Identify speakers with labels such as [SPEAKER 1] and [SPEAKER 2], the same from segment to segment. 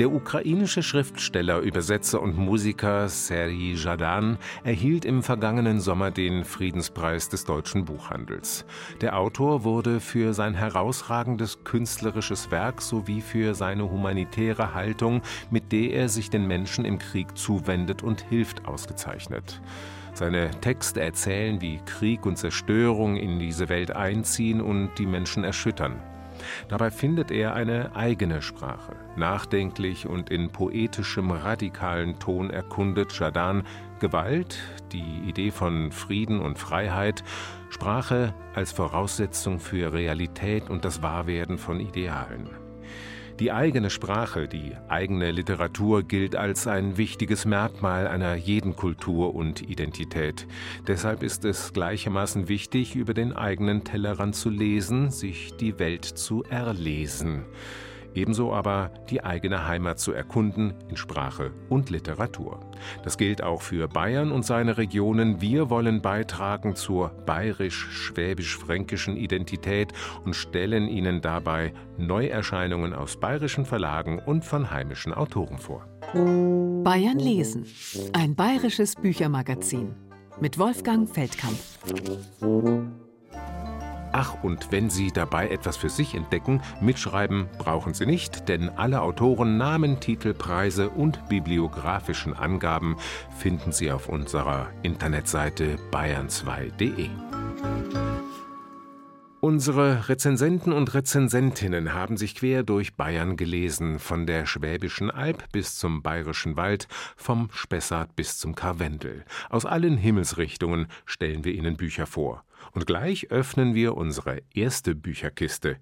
[SPEAKER 1] Der ukrainische Schriftsteller, Übersetzer und Musiker Serhii Jadan erhielt im vergangenen Sommer den Friedenspreis des deutschen Buchhandels. Der Autor wurde für sein herausragendes künstlerisches Werk sowie für seine humanitäre Haltung, mit der er sich den Menschen im Krieg zuwendet und hilft, ausgezeichnet. Seine Texte erzählen, wie Krieg und Zerstörung in diese Welt einziehen und die Menschen erschüttern. Dabei findet er eine eigene Sprache. Nachdenklich und in poetischem, radikalen Ton erkundet Jadan Gewalt, die Idee von Frieden und Freiheit, Sprache als Voraussetzung für Realität und das Wahrwerden von Idealen. Die eigene Sprache, die eigene Literatur gilt als ein wichtiges Merkmal einer jeden Kultur und Identität. Deshalb ist es gleichermaßen wichtig, über den eigenen Tellerrand zu lesen, sich die Welt zu erlesen ebenso aber die eigene Heimat zu erkunden in Sprache und Literatur. Das gilt auch für Bayern und seine Regionen. Wir wollen beitragen zur bayerisch-schwäbisch-fränkischen Identität und stellen Ihnen dabei Neuerscheinungen aus bayerischen Verlagen und von heimischen Autoren vor.
[SPEAKER 2] Bayern lesen. Ein bayerisches Büchermagazin mit Wolfgang Feldkamp.
[SPEAKER 1] Ach, und wenn Sie dabei etwas für sich entdecken, mitschreiben brauchen Sie nicht, denn alle Autoren, Namen, Titel, Preise und bibliografischen Angaben finden Sie auf unserer Internetseite bayern2.de. Unsere Rezensenten und Rezensentinnen haben sich quer durch Bayern gelesen, von der Schwäbischen Alb bis zum Bayerischen Wald, vom Spessart bis zum Karwendel. Aus allen Himmelsrichtungen stellen wir Ihnen Bücher vor. Und gleich öffnen wir unsere erste Bücherkiste.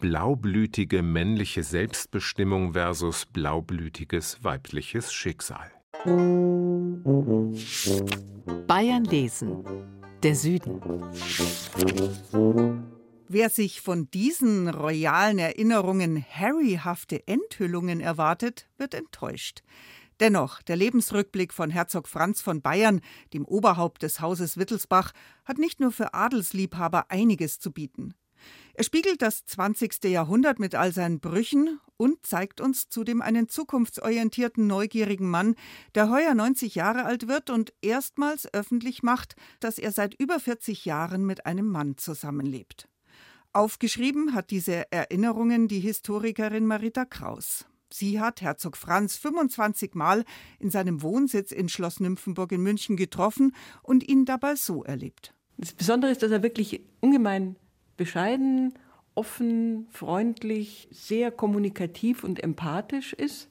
[SPEAKER 1] Blaublütige männliche Selbstbestimmung versus blaublütiges weibliches Schicksal.
[SPEAKER 2] Bayern lesen. Der Süden.
[SPEAKER 3] Wer sich von diesen royalen Erinnerungen harryhafte Enthüllungen erwartet, wird enttäuscht. Dennoch, der Lebensrückblick von Herzog Franz von Bayern, dem Oberhaupt des Hauses Wittelsbach, hat nicht nur für Adelsliebhaber einiges zu bieten. Er spiegelt das 20. Jahrhundert mit all seinen Brüchen und zeigt uns zudem einen zukunftsorientierten, neugierigen Mann, der heuer 90 Jahre alt wird und erstmals öffentlich macht, dass er seit über 40 Jahren mit einem Mann zusammenlebt. Aufgeschrieben hat diese Erinnerungen die Historikerin Marita Kraus. Sie hat Herzog Franz 25 Mal in seinem Wohnsitz in Schloss Nymphenburg in München getroffen und ihn dabei so erlebt.
[SPEAKER 4] Das Besondere ist, dass er wirklich ungemein bescheiden, offen, freundlich, sehr kommunikativ und empathisch ist.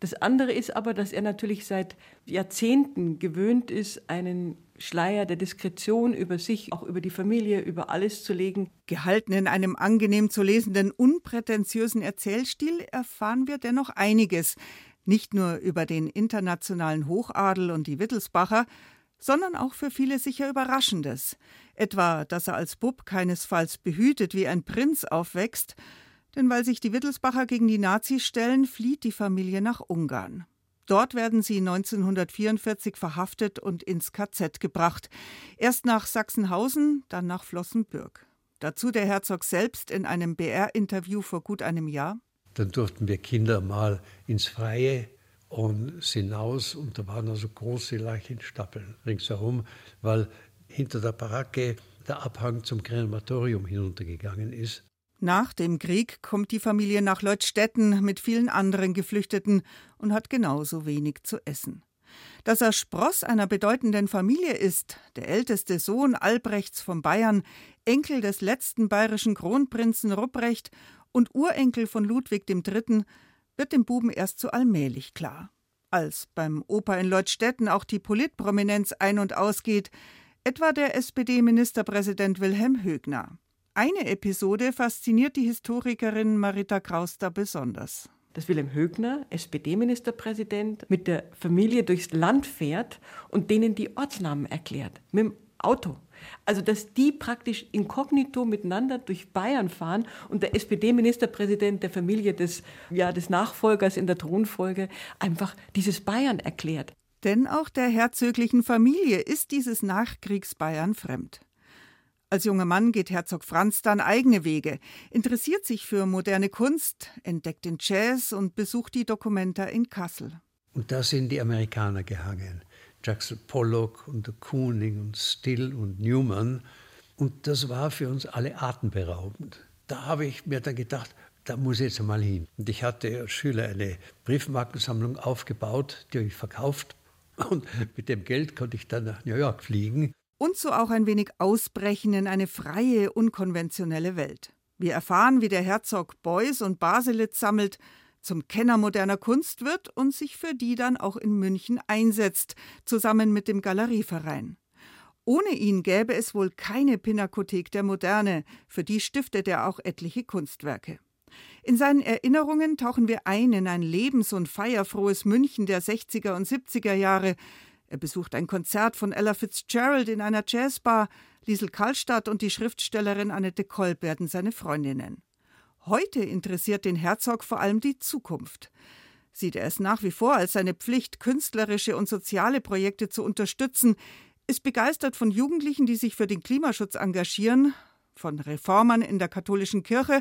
[SPEAKER 4] Das andere ist aber, dass er natürlich seit Jahrzehnten gewöhnt ist, einen Schleier der Diskretion über sich, auch über die Familie, über alles zu legen.
[SPEAKER 3] Gehalten in einem angenehm zu lesenden, unprätentiösen Erzählstil erfahren wir dennoch einiges. Nicht nur über den internationalen Hochadel und die Wittelsbacher, sondern auch für viele sicher Überraschendes. Etwa, dass er als Bub keinesfalls behütet wie ein Prinz aufwächst, denn weil sich die Wittelsbacher gegen die Nazis stellen, flieht die Familie nach Ungarn. Dort werden sie 1944 verhaftet und ins KZ gebracht. Erst nach Sachsenhausen, dann nach Flossenbürg. Dazu der Herzog selbst in einem BR-Interview vor gut einem Jahr.
[SPEAKER 5] Dann durften wir Kinder mal ins Freie und sind aus und da waren also große Leichenstapeln ringsherum, weil hinter der Baracke der Abhang zum Krematorium hinuntergegangen ist.
[SPEAKER 3] Nach dem Krieg kommt die Familie nach Leutstetten mit vielen anderen Geflüchteten und hat genauso wenig zu essen. Dass er Spross einer bedeutenden Familie ist, der älteste Sohn Albrechts von Bayern, Enkel des letzten bayerischen Kronprinzen Rupprecht und Urenkel von Ludwig III., wird dem Buben erst so allmählich klar. Als beim Opa in Leutstetten auch die Politprominenz ein- und ausgeht, etwa der SPD-Ministerpräsident Wilhelm Högner. Eine Episode fasziniert die Historikerin Marita Krauster besonders.
[SPEAKER 4] Dass Wilhelm Högner, SPD-Ministerpräsident, mit der Familie durchs Land fährt und denen die Ortsnamen erklärt, mit dem Auto. Also, dass die praktisch inkognito miteinander durch Bayern fahren und der SPD-Ministerpräsident der Familie des, ja, des Nachfolgers in der Thronfolge einfach dieses Bayern erklärt.
[SPEAKER 3] Denn auch der herzöglichen Familie ist dieses Nachkriegsbayern fremd. Als junger Mann geht Herzog Franz dann eigene Wege, interessiert sich für moderne Kunst, entdeckt den Jazz und besucht die Documenta in Kassel.
[SPEAKER 5] Und da sind die Amerikaner gehangen. Jackson Pollock und Kooning und Still und Newman. Und das war für uns alle atemberaubend. Da habe ich mir dann gedacht, da muss ich jetzt mal hin. Und ich hatte als Schüler eine Briefmarkensammlung aufgebaut, die habe ich verkauft. Und mit dem Geld konnte ich dann nach New York fliegen.
[SPEAKER 3] Und so auch ein wenig ausbrechen in eine freie, unkonventionelle Welt. Wir erfahren, wie der Herzog Beuys und Baselitz sammelt, zum Kenner moderner Kunst wird und sich für die dann auch in München einsetzt, zusammen mit dem Galerieverein. Ohne ihn gäbe es wohl keine Pinakothek der Moderne, für die stiftet er auch etliche Kunstwerke. In seinen Erinnerungen tauchen wir ein in ein lebens- und feierfrohes München der 60er und 70er Jahre. Er besucht ein Konzert von Ella Fitzgerald in einer Jazzbar. Liesel Karlstadt und die Schriftstellerin Annette Kolb werden seine Freundinnen. Heute interessiert den Herzog vor allem die Zukunft. Sieht er es nach wie vor als seine Pflicht, künstlerische und soziale Projekte zu unterstützen, ist begeistert von Jugendlichen, die sich für den Klimaschutz engagieren, von Reformern in der katholischen Kirche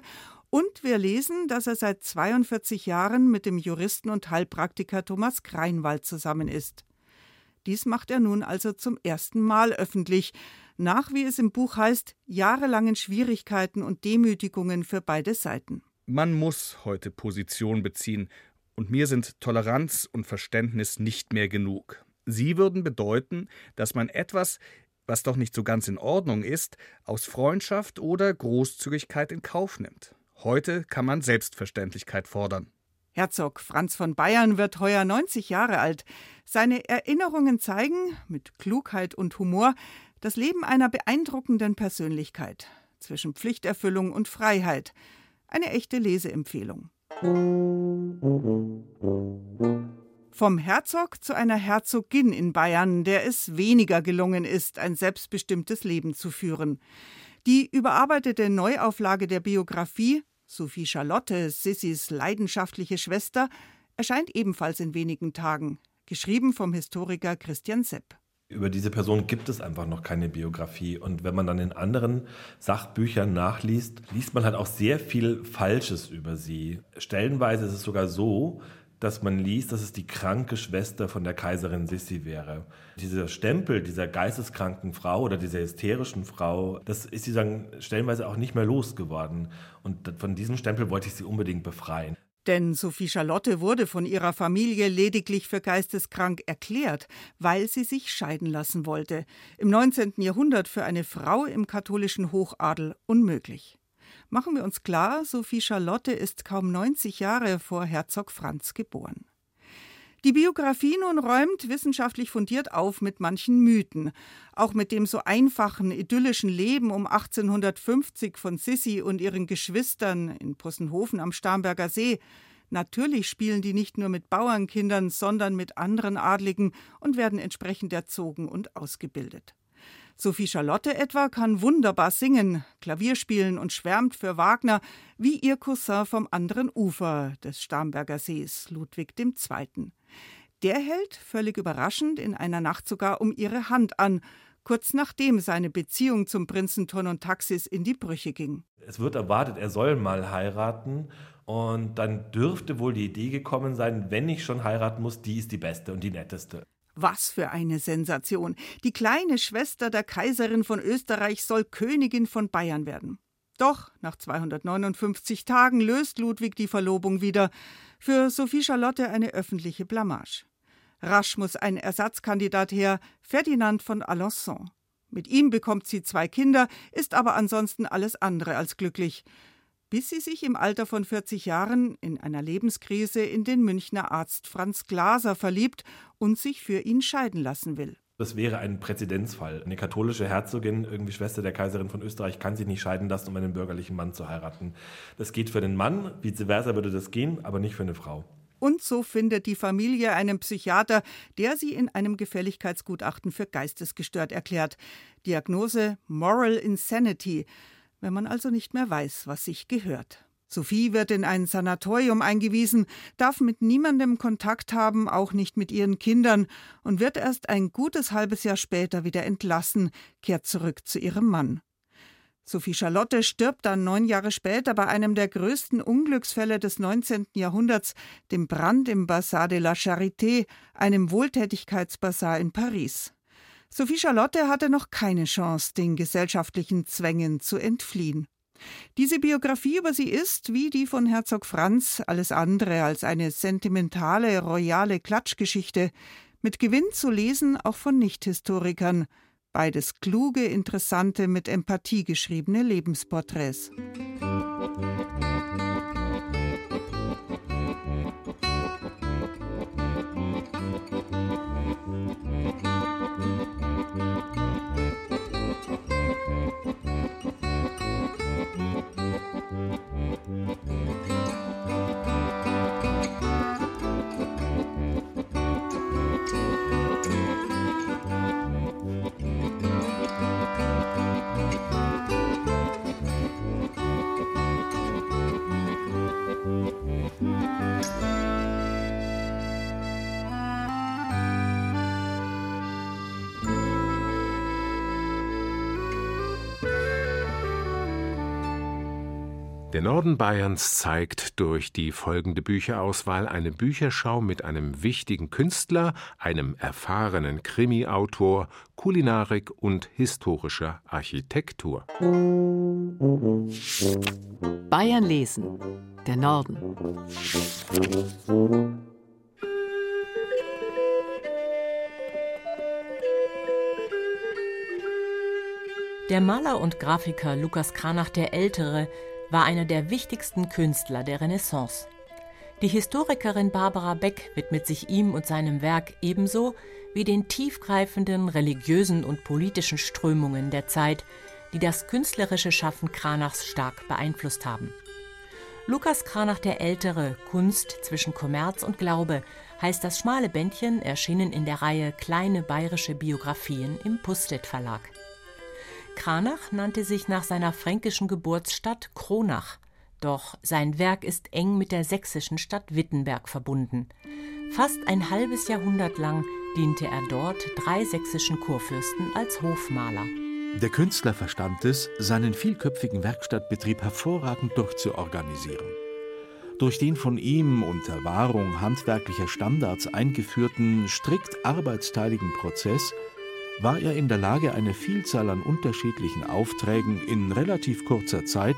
[SPEAKER 3] und wir lesen, dass er seit 42 Jahren mit dem Juristen und Heilpraktiker Thomas Kreinwald zusammen ist. Dies macht er nun also zum ersten Mal öffentlich, nach, wie es im Buch heißt, jahrelangen Schwierigkeiten und Demütigungen für beide Seiten.
[SPEAKER 6] Man muss heute Position beziehen, und mir sind Toleranz und Verständnis nicht mehr genug. Sie würden bedeuten, dass man etwas, was doch nicht so ganz in Ordnung ist, aus Freundschaft oder Großzügigkeit in Kauf nimmt. Heute kann man Selbstverständlichkeit fordern.
[SPEAKER 3] Herzog Franz von Bayern wird heuer 90 Jahre alt. Seine Erinnerungen zeigen, mit Klugheit und Humor, das Leben einer beeindruckenden Persönlichkeit zwischen Pflichterfüllung und Freiheit. Eine echte Leseempfehlung. Vom Herzog zu einer Herzogin in Bayern, der es weniger gelungen ist, ein selbstbestimmtes Leben zu führen. Die überarbeitete Neuauflage der Biografie Sophie Charlotte, Sissys leidenschaftliche Schwester, erscheint ebenfalls in wenigen Tagen, geschrieben vom Historiker Christian Sepp.
[SPEAKER 7] Über diese Person gibt es einfach noch keine Biografie. Und wenn man dann in anderen Sachbüchern nachliest, liest man halt auch sehr viel Falsches über sie. Stellenweise ist es sogar so, dass man liest, dass es die kranke Schwester von der Kaiserin Sissi wäre. Dieser Stempel dieser geisteskranken Frau oder dieser hysterischen Frau, das ist sie sagen stellenweise auch nicht mehr losgeworden. Und von diesem Stempel wollte ich sie unbedingt befreien.
[SPEAKER 3] Denn Sophie Charlotte wurde von ihrer Familie lediglich für geisteskrank erklärt, weil sie sich scheiden lassen wollte. Im 19. Jahrhundert für eine Frau im katholischen Hochadel unmöglich. Machen wir uns klar, Sophie Charlotte ist kaum 90 Jahre vor Herzog Franz geboren. Die Biografie nun räumt wissenschaftlich fundiert auf mit manchen Mythen, auch mit dem so einfachen, idyllischen Leben um 1850 von Sissi und ihren Geschwistern in Possenhofen am Starnberger See. Natürlich spielen die nicht nur mit Bauernkindern, sondern mit anderen Adligen und werden entsprechend erzogen und ausgebildet. Sophie Charlotte etwa kann wunderbar singen, Klavier spielen und schwärmt für Wagner, wie ihr Cousin vom anderen Ufer des Starnberger Sees, Ludwig II. Der hält, völlig überraschend, in einer Nacht sogar um ihre Hand an, kurz nachdem seine Beziehung zum Prinzen Ton und Taxis in die Brüche ging.
[SPEAKER 7] Es wird erwartet, er soll mal heiraten und dann dürfte wohl die Idee gekommen sein, wenn ich schon heiraten muss, die ist die beste und die netteste.
[SPEAKER 3] Was für eine Sensation. Die kleine Schwester der Kaiserin von Österreich soll Königin von Bayern werden. Doch nach 259 Tagen löst Ludwig die Verlobung wieder. Für Sophie Charlotte eine öffentliche Blamage. Rasch muss ein Ersatzkandidat her, Ferdinand von Alençon. Mit ihm bekommt sie zwei Kinder, ist aber ansonsten alles andere als glücklich bis sie sich im Alter von 40 Jahren in einer Lebenskrise in den Münchner Arzt Franz Glaser verliebt und sich für ihn scheiden lassen will.
[SPEAKER 7] Das wäre ein Präzedenzfall. Eine katholische Herzogin, irgendwie Schwester der Kaiserin von Österreich, kann sich nicht scheiden lassen, um einen bürgerlichen Mann zu heiraten. Das geht für den Mann, vice versa würde das gehen, aber nicht für eine Frau.
[SPEAKER 3] Und so findet die Familie einen Psychiater, der sie in einem Gefälligkeitsgutachten für geistesgestört erklärt. Diagnose Moral Insanity wenn man also nicht mehr weiß, was sich gehört. Sophie wird in ein Sanatorium eingewiesen, darf mit niemandem Kontakt haben, auch nicht mit ihren Kindern, und wird erst ein gutes halbes Jahr später wieder entlassen, kehrt zurück zu ihrem Mann. Sophie Charlotte stirbt dann neun Jahre später bei einem der größten Unglücksfälle des 19. Jahrhunderts, dem Brand im Bazar de la Charité, einem Wohltätigkeitsbazar in Paris. Sophie Charlotte hatte noch keine Chance, den gesellschaftlichen Zwängen zu entfliehen. Diese Biografie über sie ist, wie die von Herzog Franz, alles andere als eine sentimentale, royale Klatschgeschichte, mit Gewinn zu lesen auch von Nichthistorikern, beides kluge, interessante, mit Empathie geschriebene Lebensporträts.
[SPEAKER 1] Der Norden Bayerns zeigt durch die folgende Bücherauswahl eine Bücherschau mit einem wichtigen Künstler, einem erfahrenen Krimi-Autor, Kulinarik und historischer Architektur.
[SPEAKER 2] Bayern lesen. Der Norden.
[SPEAKER 8] Der Maler und Grafiker Lukas Kranach der Ältere war einer der wichtigsten Künstler der Renaissance. Die Historikerin Barbara Beck widmet sich ihm und seinem Werk ebenso wie den tiefgreifenden religiösen und politischen Strömungen der Zeit, die das künstlerische Schaffen Kranachs stark beeinflusst haben. Lukas Kranach der Ältere, Kunst zwischen Kommerz und Glaube, heißt das schmale Bändchen, erschienen in der Reihe Kleine bayerische Biografien im Pustet Verlag. Kranach nannte sich nach seiner fränkischen Geburtsstadt Kronach. Doch sein Werk ist eng mit der sächsischen Stadt Wittenberg verbunden. Fast ein halbes Jahrhundert lang diente er dort drei sächsischen Kurfürsten als Hofmaler.
[SPEAKER 9] Der Künstler verstand es, seinen vielköpfigen Werkstattbetrieb hervorragend durchzuorganisieren. Durch den von ihm unter Wahrung handwerklicher Standards eingeführten, strikt arbeitsteiligen Prozess war er in der Lage, eine Vielzahl an unterschiedlichen Aufträgen in relativ kurzer Zeit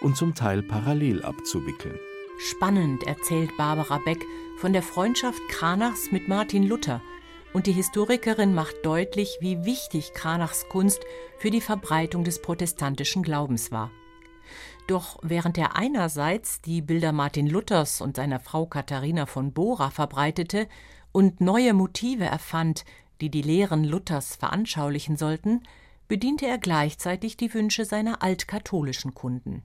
[SPEAKER 9] und zum Teil parallel abzuwickeln.
[SPEAKER 8] Spannend erzählt Barbara Beck von der Freundschaft Kranachs mit Martin Luther, und die Historikerin macht deutlich, wie wichtig Kranachs Kunst für die Verbreitung des protestantischen Glaubens war. Doch während er einerseits die Bilder Martin Luthers und seiner Frau Katharina von Bora verbreitete und neue Motive erfand, die die Lehren Luthers veranschaulichen sollten, bediente er gleichzeitig die Wünsche seiner altkatholischen Kunden.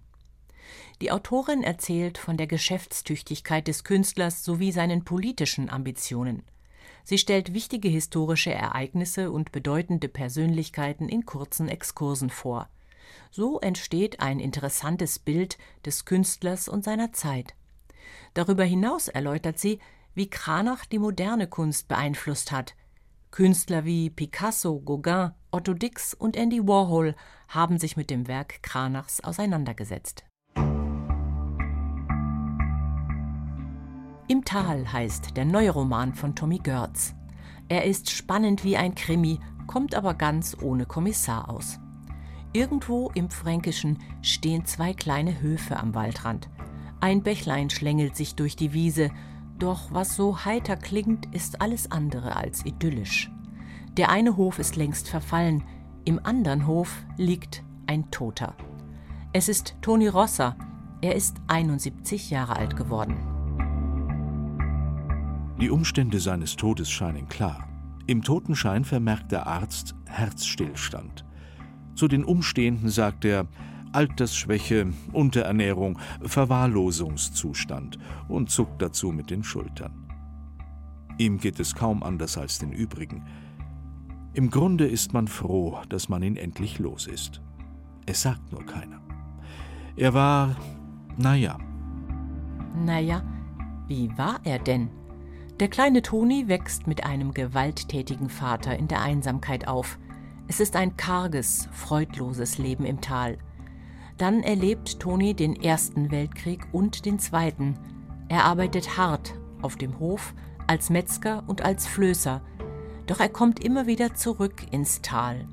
[SPEAKER 8] Die Autorin erzählt von der Geschäftstüchtigkeit des Künstlers sowie seinen politischen Ambitionen. Sie stellt wichtige historische Ereignisse und bedeutende Persönlichkeiten in kurzen Exkursen vor. So entsteht ein interessantes Bild des Künstlers und seiner Zeit. Darüber hinaus erläutert sie, wie Kranach die moderne Kunst beeinflusst hat, Künstler wie Picasso, Gauguin, Otto Dix und Andy Warhol haben sich mit dem Werk Kranachs auseinandergesetzt. Im Tal heißt der neue Roman von Tommy Görz. Er ist spannend wie ein Krimi, kommt aber ganz ohne Kommissar aus. Irgendwo im Fränkischen stehen zwei kleine Höfe am Waldrand. Ein Bächlein schlängelt sich durch die Wiese, doch was so heiter klingt, ist alles andere als idyllisch. Der eine Hof ist längst verfallen, im anderen Hof liegt ein Toter. Es ist Toni Rossa, er ist 71 Jahre alt geworden.
[SPEAKER 9] Die Umstände seines Todes scheinen klar. Im Totenschein vermerkt der Arzt Herzstillstand. Zu den Umstehenden sagt er, Altersschwäche, Unterernährung, Verwahrlosungszustand und zuckt dazu mit den Schultern. Ihm geht es kaum anders als den übrigen. Im Grunde ist man froh, dass man ihn endlich los ist. Es sagt nur keiner. Er war, naja.
[SPEAKER 8] Naja, wie war er denn? Der kleine Toni wächst mit einem gewalttätigen Vater in der Einsamkeit auf. Es ist ein karges, freudloses Leben im Tal. Dann erlebt Toni den Ersten Weltkrieg und den Zweiten. Er arbeitet hart auf dem Hof, als Metzger und als Flößer. Doch er kommt immer wieder zurück ins Tal.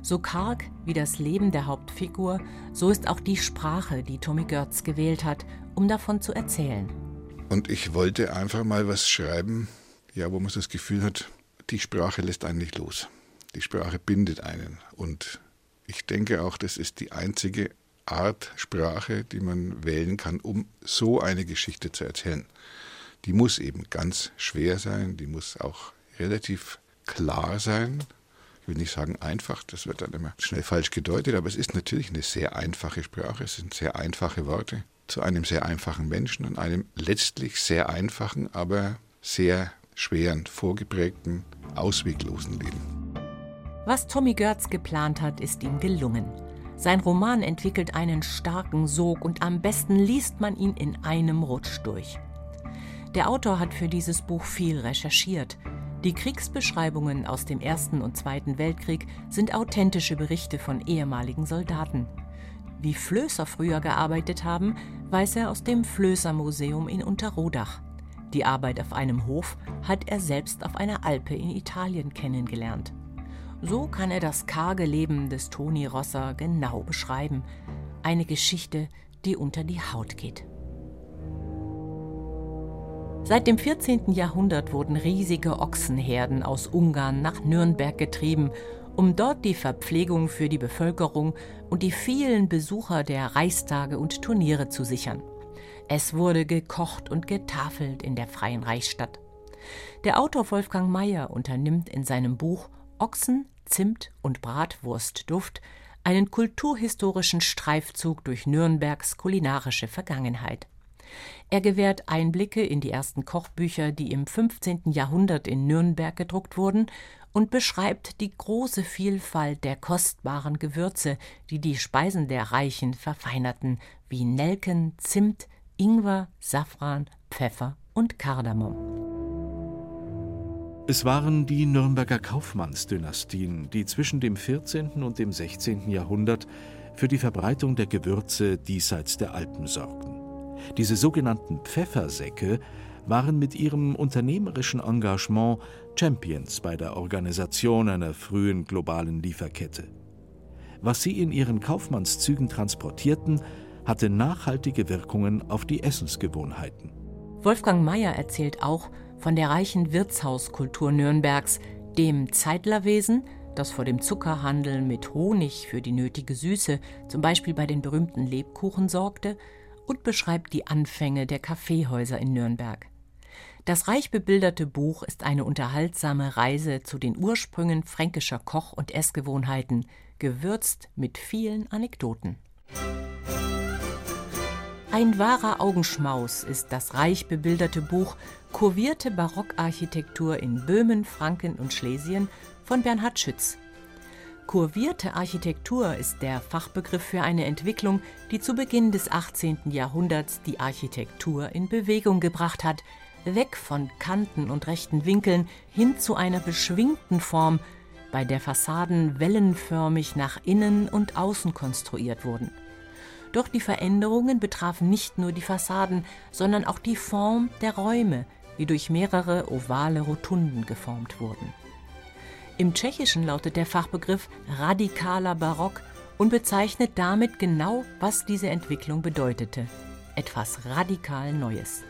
[SPEAKER 8] So karg wie das Leben der Hauptfigur, so ist auch die Sprache, die Tommy Götz gewählt hat, um davon zu erzählen.
[SPEAKER 10] Und ich wollte einfach mal was schreiben, ja, wo man das Gefühl hat, die Sprache lässt einen nicht los. Die Sprache bindet einen. Und ich denke auch, das ist die einzige Art Sprache, die man wählen kann, um so eine Geschichte zu erzählen. Die muss eben ganz schwer sein, die muss auch relativ klar sein. Ich will nicht sagen einfach, das wird dann immer schnell falsch gedeutet, aber es ist natürlich eine sehr einfache Sprache, es sind sehr einfache Worte zu einem sehr einfachen Menschen und einem letztlich sehr einfachen, aber sehr schweren, vorgeprägten, ausweglosen Leben.
[SPEAKER 8] Was Tommy Görz geplant hat, ist ihm gelungen. Sein Roman entwickelt einen starken Sog und am besten liest man ihn in einem Rutsch durch. Der Autor hat für dieses Buch viel recherchiert. Die Kriegsbeschreibungen aus dem Ersten und Zweiten Weltkrieg sind authentische Berichte von ehemaligen Soldaten. Wie Flößer früher gearbeitet haben, weiß er aus dem Flößermuseum in Unterrodach. Die Arbeit auf einem Hof hat er selbst auf einer Alpe in Italien kennengelernt. So kann er das karge Leben des Toni Rosser genau beschreiben. Eine Geschichte, die unter die Haut geht. Seit dem 14. Jahrhundert wurden riesige Ochsenherden aus Ungarn nach Nürnberg getrieben, um dort die Verpflegung für die Bevölkerung und die vielen Besucher der Reichstage und Turniere zu sichern. Es wurde gekocht und getafelt in der Freien Reichsstadt. Der Autor Wolfgang Mayer unternimmt in seinem Buch Ochsen, Zimt und Bratwurstduft einen kulturhistorischen Streifzug durch Nürnbergs kulinarische Vergangenheit. Er gewährt Einblicke in die ersten Kochbücher, die im 15. Jahrhundert in Nürnberg gedruckt wurden, und beschreibt die große Vielfalt der kostbaren Gewürze, die die Speisen der Reichen verfeinerten, wie Nelken, Zimt, Ingwer, Safran, Pfeffer und Kardamom.
[SPEAKER 9] Es waren die Nürnberger Kaufmannsdynastien, die zwischen dem 14. und dem 16. Jahrhundert für die Verbreitung der Gewürze diesseits der Alpen sorgten. Diese sogenannten Pfeffersäcke waren mit ihrem unternehmerischen Engagement Champions bei der Organisation einer frühen globalen Lieferkette. Was sie in ihren Kaufmannszügen transportierten, hatte nachhaltige Wirkungen auf die Essensgewohnheiten.
[SPEAKER 8] Wolfgang Mayer erzählt auch von der reichen Wirtshauskultur Nürnbergs, dem Zeitlerwesen, das vor dem Zuckerhandel mit Honig für die nötige Süße, zum Beispiel bei den berühmten Lebkuchen, sorgte, und beschreibt die Anfänge der Kaffeehäuser in Nürnberg. Das reich bebilderte Buch ist eine unterhaltsame Reise zu den Ursprüngen fränkischer Koch- und Essgewohnheiten, gewürzt mit vielen Anekdoten. Ein wahrer Augenschmaus ist das reich bebilderte Buch Kurvierte Barockarchitektur in Böhmen, Franken und Schlesien von Bernhard Schütz. Kurvierte Architektur ist der Fachbegriff für eine Entwicklung, die zu Beginn des 18. Jahrhunderts die Architektur in Bewegung gebracht hat, weg von Kanten und rechten Winkeln hin zu einer beschwingten Form, bei der Fassaden wellenförmig nach innen und außen konstruiert wurden. Doch die Veränderungen betrafen nicht nur die Fassaden, sondern auch die Form der Räume, die durch mehrere ovale Rotunden geformt wurden. Im Tschechischen lautet der Fachbegriff radikaler Barock und bezeichnet damit genau, was diese Entwicklung bedeutete. Etwas radikal Neues.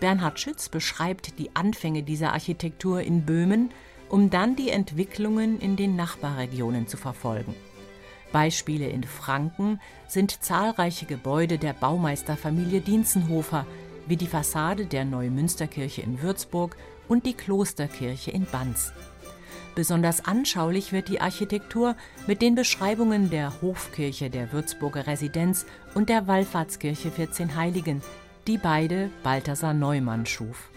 [SPEAKER 8] Bernhard Schütz beschreibt die Anfänge dieser Architektur in Böhmen, um dann die Entwicklungen in den Nachbarregionen zu verfolgen. Beispiele in Franken sind zahlreiche Gebäude der Baumeisterfamilie Dienzenhofer, wie die Fassade der Neumünsterkirche in Würzburg und die Klosterkirche in Banz. Besonders anschaulich wird die Architektur mit den Beschreibungen der Hofkirche der Würzburger Residenz und der Wallfahrtskirche 14 Heiligen, die beide Balthasar Neumann schuf.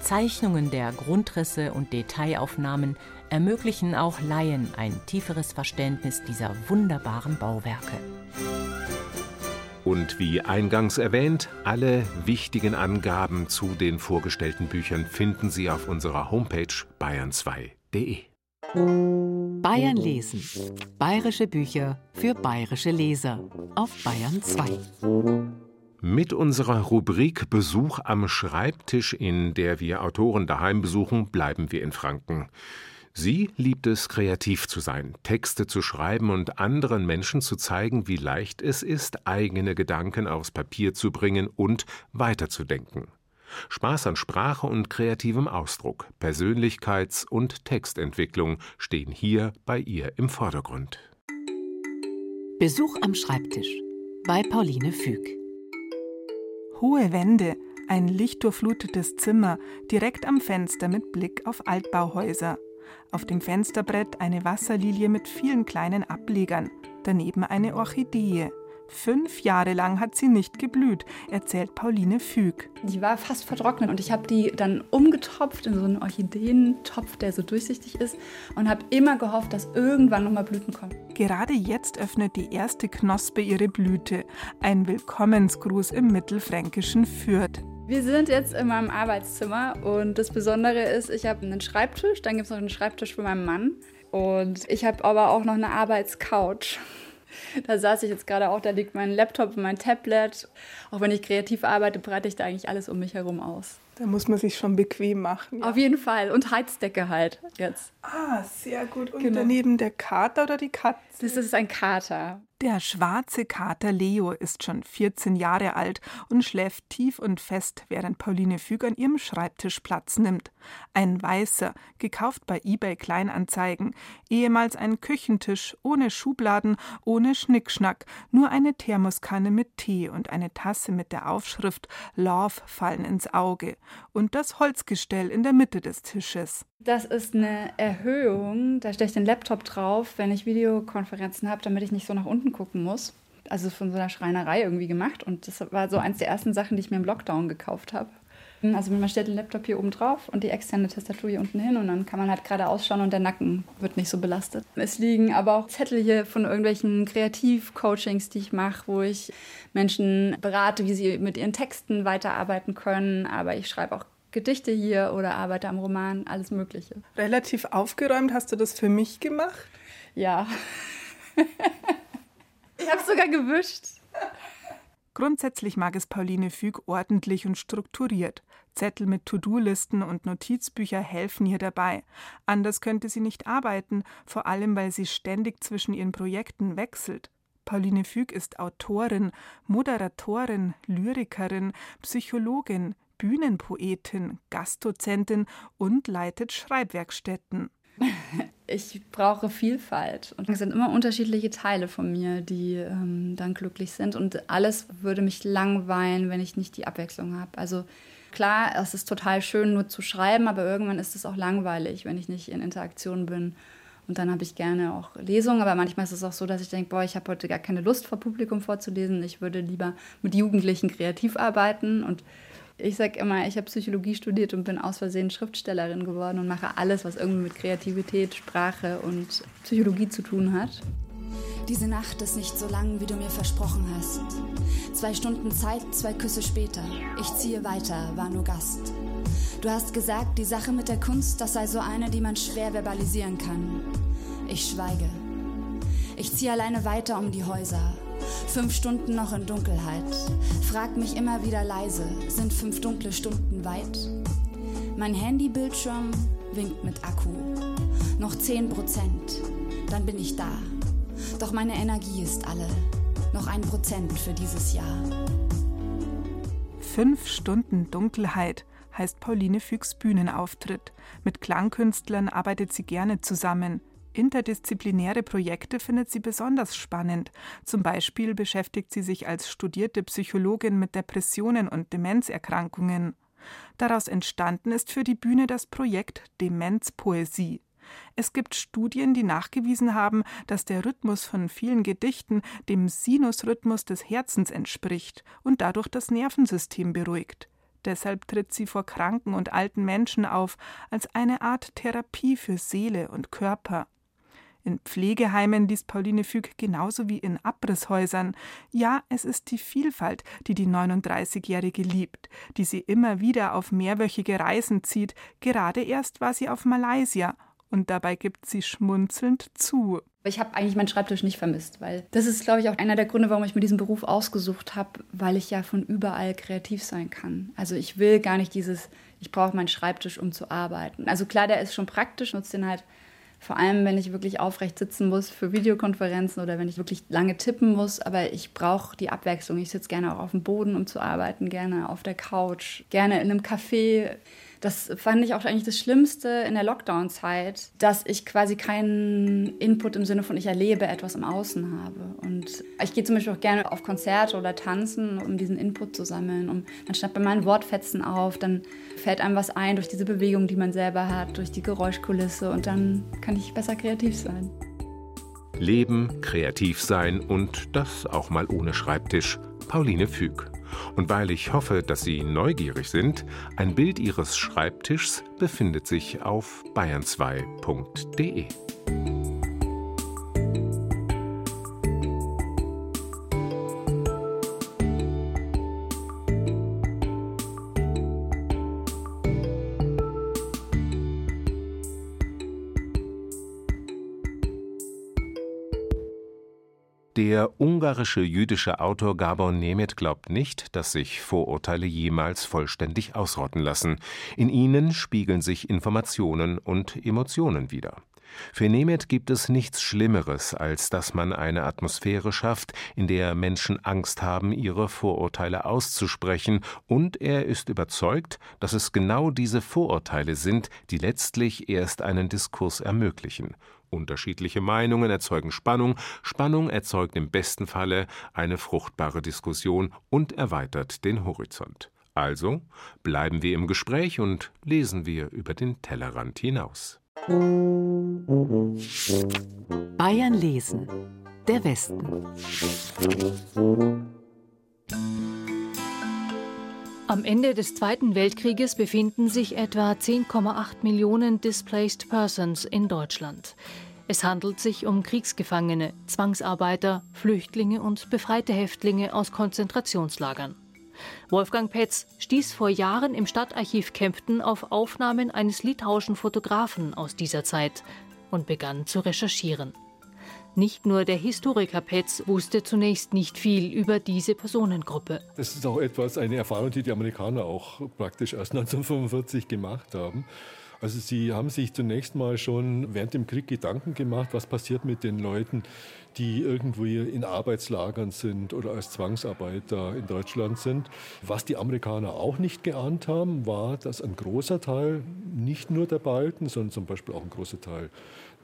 [SPEAKER 8] Zeichnungen der Grundrisse und Detailaufnahmen ermöglichen auch Laien ein tieferes Verständnis dieser wunderbaren Bauwerke.
[SPEAKER 1] Und wie eingangs erwähnt, alle wichtigen Angaben zu den vorgestellten Büchern finden Sie auf unserer Homepage bayern2.de.
[SPEAKER 2] Bayern lesen. Bayerische Bücher für bayerische Leser auf Bayern 2.
[SPEAKER 1] Mit unserer Rubrik Besuch am Schreibtisch, in der wir Autoren daheim besuchen, bleiben wir in Franken. Sie liebt es, kreativ zu sein, Texte zu schreiben und anderen Menschen zu zeigen, wie leicht es ist, eigene Gedanken aufs Papier zu bringen und weiterzudenken. Spaß an Sprache und kreativem Ausdruck, Persönlichkeits- und Textentwicklung stehen hier bei ihr im Vordergrund.
[SPEAKER 2] Besuch am Schreibtisch bei Pauline Füg.
[SPEAKER 11] Hohe Wände, ein lichtdurchflutetes Zimmer direkt am Fenster mit Blick auf Altbauhäuser. Auf dem Fensterbrett eine Wasserlilie mit vielen kleinen Ablegern, daneben eine Orchidee. Fünf Jahre lang hat sie nicht geblüht, erzählt Pauline Füg.
[SPEAKER 12] Die war fast vertrocknet und ich habe die dann umgetopft in so einen Orchideentopf, der so durchsichtig ist und habe immer gehofft, dass irgendwann nochmal Blüten kommen.
[SPEAKER 11] Gerade jetzt öffnet die erste Knospe ihre Blüte. Ein Willkommensgruß im mittelfränkischen Fürth.
[SPEAKER 12] Wir sind jetzt in meinem Arbeitszimmer und das Besondere ist, ich habe einen Schreibtisch, dann gibt es noch einen Schreibtisch für meinen Mann und ich habe aber auch noch eine Arbeitscouch. Da saß ich jetzt gerade auch, da liegt mein Laptop und mein Tablet. Auch wenn ich kreativ arbeite, breite ich da eigentlich alles um mich herum aus.
[SPEAKER 11] Da muss man sich schon bequem machen.
[SPEAKER 12] Ja. Auf jeden Fall. Und Heizdecke halt jetzt.
[SPEAKER 11] Ah, sehr gut. Und genau. daneben der Kater oder die Katze?
[SPEAKER 12] Das ist ein Kater.
[SPEAKER 11] Der schwarze Kater Leo ist schon 14 Jahre alt und schläft tief und fest, während Pauline Füg an ihrem Schreibtisch Platz nimmt. Ein weißer, gekauft bei eBay Kleinanzeigen, ehemals ein Küchentisch ohne Schubladen, ohne Schnickschnack, nur eine Thermoskanne mit Tee und eine Tasse mit der Aufschrift Love fallen ins Auge und das Holzgestell in der Mitte des Tisches.
[SPEAKER 12] Das ist eine Erhöhung, da stelle ich den Laptop drauf, wenn ich Videokonferenzen habe, damit ich nicht so nach unten gucken muss. Also von so einer Schreinerei irgendwie gemacht und das war so eins der ersten Sachen, die ich mir im Lockdown gekauft habe. Also man stellt den Laptop hier oben drauf und die externe Tastatur hier unten hin und dann kann man halt gerade ausschauen und der Nacken wird nicht so belastet. Es liegen aber auch Zettel hier von irgendwelchen Kreativ-Coachings, die ich mache, wo ich Menschen berate, wie sie mit ihren Texten weiterarbeiten können. Aber ich schreibe auch Gedichte hier oder arbeite am Roman, alles Mögliche.
[SPEAKER 11] Relativ aufgeräumt hast du das für mich gemacht?
[SPEAKER 12] Ja. ich habe sogar gewischt.
[SPEAKER 11] Grundsätzlich mag es Pauline Füg ordentlich und strukturiert. Zettel mit To-Do-Listen und Notizbücher helfen ihr dabei. Anders könnte sie nicht arbeiten, vor allem weil sie ständig zwischen ihren Projekten wechselt. Pauline Füg ist Autorin, Moderatorin, Lyrikerin, Psychologin, Bühnenpoetin, Gastdozentin und leitet Schreibwerkstätten.
[SPEAKER 12] Ich brauche Vielfalt und es sind immer unterschiedliche Teile von mir, die ähm, dann glücklich sind und alles würde mich langweilen, wenn ich nicht die Abwechslung habe. Also klar, es ist total schön nur zu schreiben, aber irgendwann ist es auch langweilig, wenn ich nicht in Interaktion bin. Und dann habe ich gerne auch Lesungen, aber manchmal ist es auch so, dass ich denke, boah, ich habe heute gar keine Lust vor Publikum vorzulesen. Ich würde lieber mit Jugendlichen kreativ arbeiten und ich sage immer, ich habe Psychologie studiert und bin aus Versehen Schriftstellerin geworden und mache alles, was irgendwie mit Kreativität, Sprache und Psychologie zu tun hat.
[SPEAKER 13] Diese Nacht ist nicht so lang, wie du mir versprochen hast. Zwei Stunden Zeit, zwei Küsse später. Ich ziehe weiter, war nur Gast. Du hast gesagt, die Sache mit der Kunst, das sei so eine, die man schwer verbalisieren kann. Ich schweige. Ich ziehe alleine weiter um die Häuser. Fünf Stunden noch in Dunkelheit. Frag mich immer wieder leise, sind fünf dunkle Stunden weit? Mein Handybildschirm winkt mit Akku. Noch zehn Prozent, dann bin ich da. Doch meine Energie ist alle. Noch ein Prozent für dieses Jahr.
[SPEAKER 11] Fünf Stunden Dunkelheit heißt Pauline Füchs Bühnenauftritt. Mit Klangkünstlern arbeitet sie gerne zusammen. Interdisziplinäre Projekte findet sie besonders spannend. Zum Beispiel beschäftigt sie sich als studierte Psychologin mit Depressionen und Demenzerkrankungen. Daraus entstanden ist für die Bühne das Projekt Demenzpoesie. Es gibt Studien, die nachgewiesen haben, dass der Rhythmus von vielen Gedichten dem Sinusrhythmus des Herzens entspricht und dadurch das Nervensystem beruhigt. Deshalb tritt sie vor kranken und alten Menschen auf, als eine Art Therapie für Seele und Körper. In Pflegeheimen liest Pauline Füg genauso wie in Abrisshäusern. Ja, es ist die Vielfalt, die die 39-Jährige liebt, die sie immer wieder auf mehrwöchige Reisen zieht. Gerade erst war sie auf Malaysia Und dabei gibt sie schmunzelnd zu.
[SPEAKER 12] Ich habe eigentlich meinen Schreibtisch nicht vermisst, weil das ist, glaube ich, auch einer der Gründe, warum ich mir diesen Beruf ausgesucht habe, weil ich ja von überall kreativ sein kann. Also ich will gar nicht dieses, ich brauche meinen Schreibtisch, um zu arbeiten. Also klar, der ist schon praktisch, nutze den halt vor allem, wenn ich wirklich aufrecht sitzen muss für Videokonferenzen oder wenn ich wirklich lange tippen muss. Aber ich brauche die Abwechslung. Ich sitze gerne auch auf dem Boden, um zu arbeiten, gerne auf der Couch, gerne in einem Café. Das fand ich auch eigentlich das Schlimmste in der Lockdown-Zeit, dass ich quasi keinen Input im Sinne von ich erlebe etwas im Außen habe. Und ich gehe zum Beispiel auch gerne auf Konzerte oder tanzen, um diesen Input zu sammeln. Um, dann schnappt man ein Wortfetzen auf, dann fällt einem was ein durch diese Bewegung, die man selber hat, durch die Geräuschkulisse und dann kann ich besser kreativ sein.
[SPEAKER 1] Leben, kreativ sein und das auch mal ohne Schreibtisch. Pauline Füg. Und weil ich hoffe, dass Sie neugierig sind, ein Bild Ihres Schreibtischs befindet sich auf bayern2.de. Der ungarische jüdische Autor Gabor Nemeth glaubt nicht, dass sich Vorurteile jemals vollständig ausrotten lassen. In ihnen spiegeln sich Informationen und Emotionen wider. Für Nemeth gibt es nichts Schlimmeres, als dass man eine Atmosphäre schafft, in der Menschen Angst haben, ihre Vorurteile auszusprechen, und er ist überzeugt, dass es genau diese Vorurteile sind, die letztlich erst einen Diskurs ermöglichen. Unterschiedliche Meinungen erzeugen Spannung, Spannung erzeugt im besten Falle eine fruchtbare Diskussion und erweitert den Horizont. Also bleiben wir im Gespräch und lesen wir über den Tellerrand hinaus.
[SPEAKER 2] Bayern lesen. Der Westen.
[SPEAKER 14] Am Ende des Zweiten Weltkrieges befinden sich etwa 10,8 Millionen Displaced Persons in Deutschland. Es handelt sich um Kriegsgefangene, Zwangsarbeiter, Flüchtlinge und befreite Häftlinge aus Konzentrationslagern. Wolfgang Petz stieß vor Jahren im Stadtarchiv Kempten auf Aufnahmen eines litauischen Fotografen aus dieser Zeit und begann zu recherchieren. Nicht nur der Historiker Petz wusste zunächst nicht viel über diese Personengruppe.
[SPEAKER 15] Das ist auch etwas, eine Erfahrung, die die Amerikaner auch praktisch erst 1945 gemacht haben. Also sie haben sich zunächst mal schon während dem Krieg Gedanken gemacht, was passiert mit den Leuten, die irgendwie in Arbeitslagern sind oder als Zwangsarbeiter in Deutschland sind. Was die Amerikaner auch nicht geahnt haben, war, dass ein großer Teil nicht nur der Balten, sondern zum Beispiel auch ein großer Teil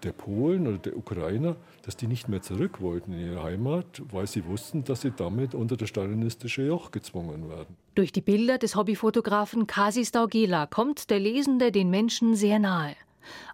[SPEAKER 15] der Polen oder der Ukrainer, dass die nicht mehr zurück wollten in ihre Heimat, weil sie wussten, dass sie damit unter das stalinistische Joch gezwungen werden.
[SPEAKER 14] Durch die Bilder des Hobbyfotografen Kasi Staugela kommt der Lesende den Menschen sehr nahe.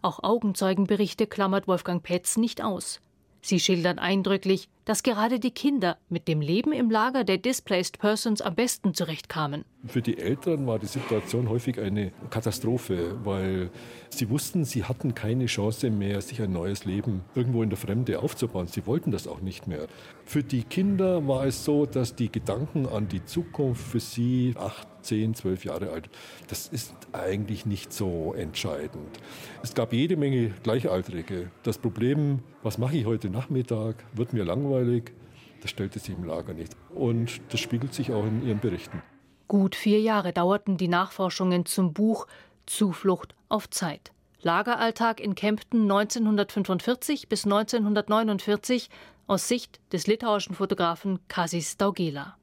[SPEAKER 14] Auch Augenzeugenberichte klammert Wolfgang Petz nicht aus. Sie schildern eindrücklich, dass gerade die Kinder mit dem Leben im Lager der Displaced Persons am besten zurechtkamen.
[SPEAKER 15] Für die Eltern war die Situation häufig eine Katastrophe, weil sie wussten, sie hatten keine Chance mehr, sich ein neues Leben irgendwo in der Fremde aufzubauen. Sie wollten das auch nicht mehr. Für die Kinder war es so, dass die Gedanken an die Zukunft für sie acht 10, 12 Jahre alt. Das ist eigentlich nicht so entscheidend. Es gab jede Menge Gleichaltrige. Das Problem, was mache ich heute Nachmittag, wird mir langweilig, das stellte sich im Lager nicht. Und das spiegelt sich auch in ihren Berichten.
[SPEAKER 14] Gut vier Jahre dauerten die Nachforschungen zum Buch Zuflucht auf Zeit. Lageralltag in Kempten 1945 bis 1949 aus Sicht des litauischen Fotografen Kasis Daugela.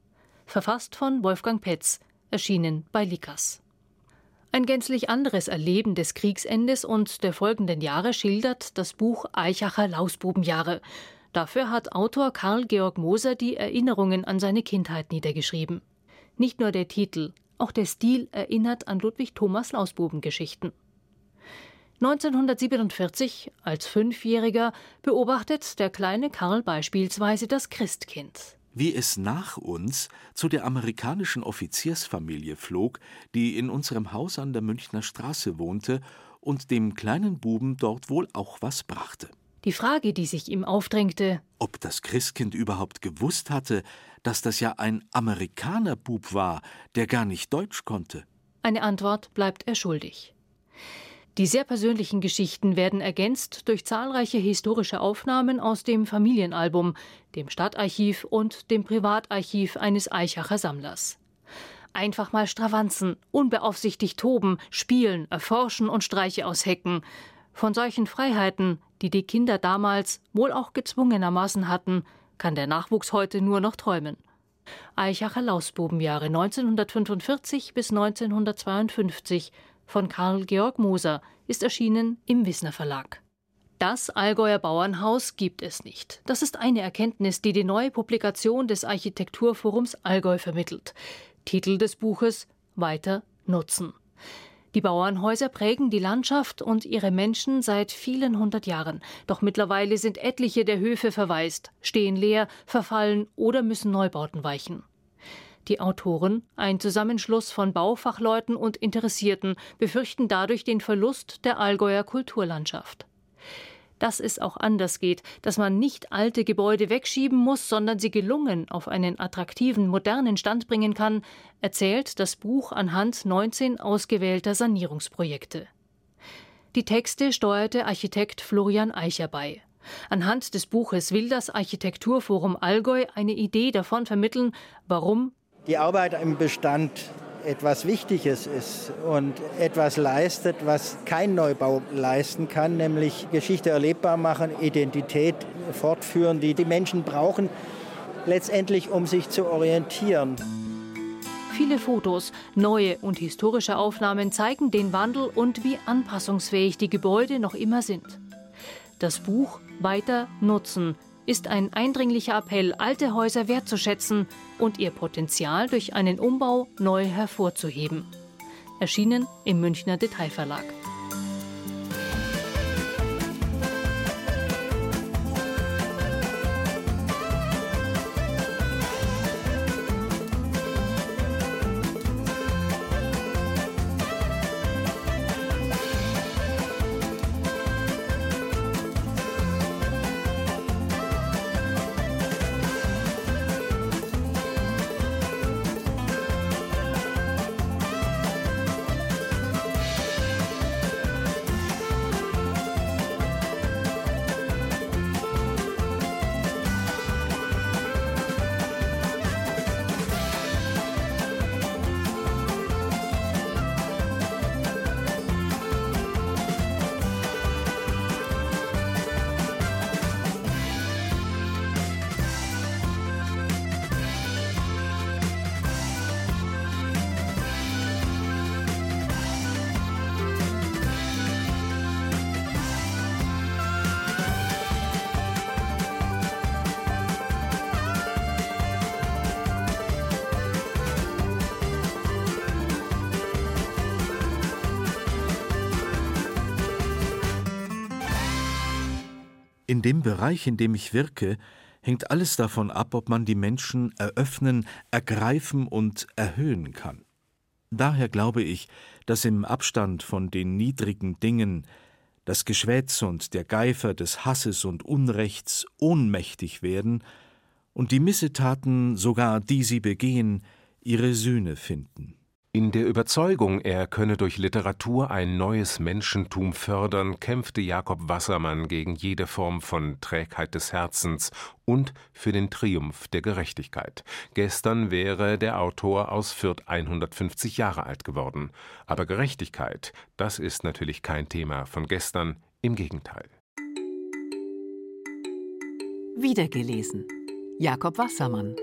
[SPEAKER 14] Verfasst von Wolfgang Petz, erschienen bei Likas. Ein gänzlich anderes Erleben des Kriegsendes und der folgenden Jahre schildert das Buch Eichacher Lausbubenjahre. Dafür hat Autor Karl Georg Moser die Erinnerungen an seine Kindheit niedergeschrieben. Nicht nur der Titel, auch der Stil erinnert an Ludwig Thomas Lausbubengeschichten. 1947, als Fünfjähriger, beobachtet der kleine Karl beispielsweise das Christkind
[SPEAKER 9] wie es nach uns zu der amerikanischen Offiziersfamilie flog, die in unserem Haus an der Münchner Straße wohnte und dem kleinen Buben dort wohl auch was brachte.
[SPEAKER 14] Die Frage, die sich ihm aufdrängte,
[SPEAKER 9] ob das Christkind überhaupt gewusst hatte, dass das ja ein Amerikanerbub war, der gar nicht Deutsch konnte.
[SPEAKER 14] Eine Antwort bleibt er schuldig. Die sehr persönlichen Geschichten werden ergänzt durch zahlreiche historische Aufnahmen aus dem Familienalbum, dem Stadtarchiv und dem Privatarchiv eines Eichacher Sammlers. Einfach mal stravanzen, unbeaufsichtigt toben, spielen, erforschen und Streiche aushecken. Von solchen Freiheiten, die die Kinder damals wohl auch gezwungenermaßen hatten, kann der Nachwuchs heute nur noch träumen. Eichacher Lausbubenjahre 1945 bis 1952 von Karl Georg Moser ist erschienen im Wissner Verlag. Das Allgäuer Bauernhaus gibt es nicht. Das ist eine Erkenntnis, die die neue Publikation des Architekturforums Allgäu vermittelt. Titel des Buches Weiter nutzen. Die Bauernhäuser prägen die Landschaft und ihre Menschen seit vielen hundert Jahren. Doch mittlerweile sind etliche der Höfe verwaist, stehen leer, verfallen oder müssen Neubauten weichen. Die Autoren, ein Zusammenschluss von Baufachleuten und Interessierten, befürchten dadurch den Verlust der Allgäuer Kulturlandschaft. Dass es auch anders geht, dass man nicht alte Gebäude wegschieben muss, sondern sie gelungen auf einen attraktiven, modernen Stand bringen kann, erzählt das Buch anhand 19 ausgewählter Sanierungsprojekte. Die Texte steuerte Architekt Florian Eicher bei. Anhand des Buches will das Architekturforum Allgäu eine Idee davon vermitteln, warum
[SPEAKER 16] die Arbeit im Bestand etwas Wichtiges ist und etwas leistet, was kein Neubau leisten kann, nämlich Geschichte erlebbar machen, Identität fortführen, die die Menschen brauchen, letztendlich um sich zu orientieren.
[SPEAKER 14] Viele Fotos, neue und historische Aufnahmen zeigen den Wandel und wie anpassungsfähig die Gebäude noch immer sind. Das Buch Weiter nutzen ist ein eindringlicher Appell, alte Häuser wertzuschätzen und ihr Potenzial durch einen Umbau neu hervorzuheben. Erschienen im Münchner Detailverlag.
[SPEAKER 9] In dem Bereich, in dem ich wirke, hängt alles davon ab, ob man die Menschen eröffnen, ergreifen und erhöhen kann. Daher glaube ich, dass im Abstand von den niedrigen Dingen das Geschwätz und der Geifer des Hasses und Unrechts ohnmächtig werden und die Missetaten, sogar die sie begehen, ihre Sühne finden.
[SPEAKER 1] In der Überzeugung, er könne durch Literatur ein neues Menschentum fördern, kämpfte Jakob Wassermann gegen jede Form von Trägheit des Herzens und für den Triumph der Gerechtigkeit. Gestern wäre der Autor aus Fürth 150 Jahre alt geworden. Aber Gerechtigkeit, das ist natürlich kein Thema von gestern, im Gegenteil.
[SPEAKER 2] Wiedergelesen. Jakob Wassermann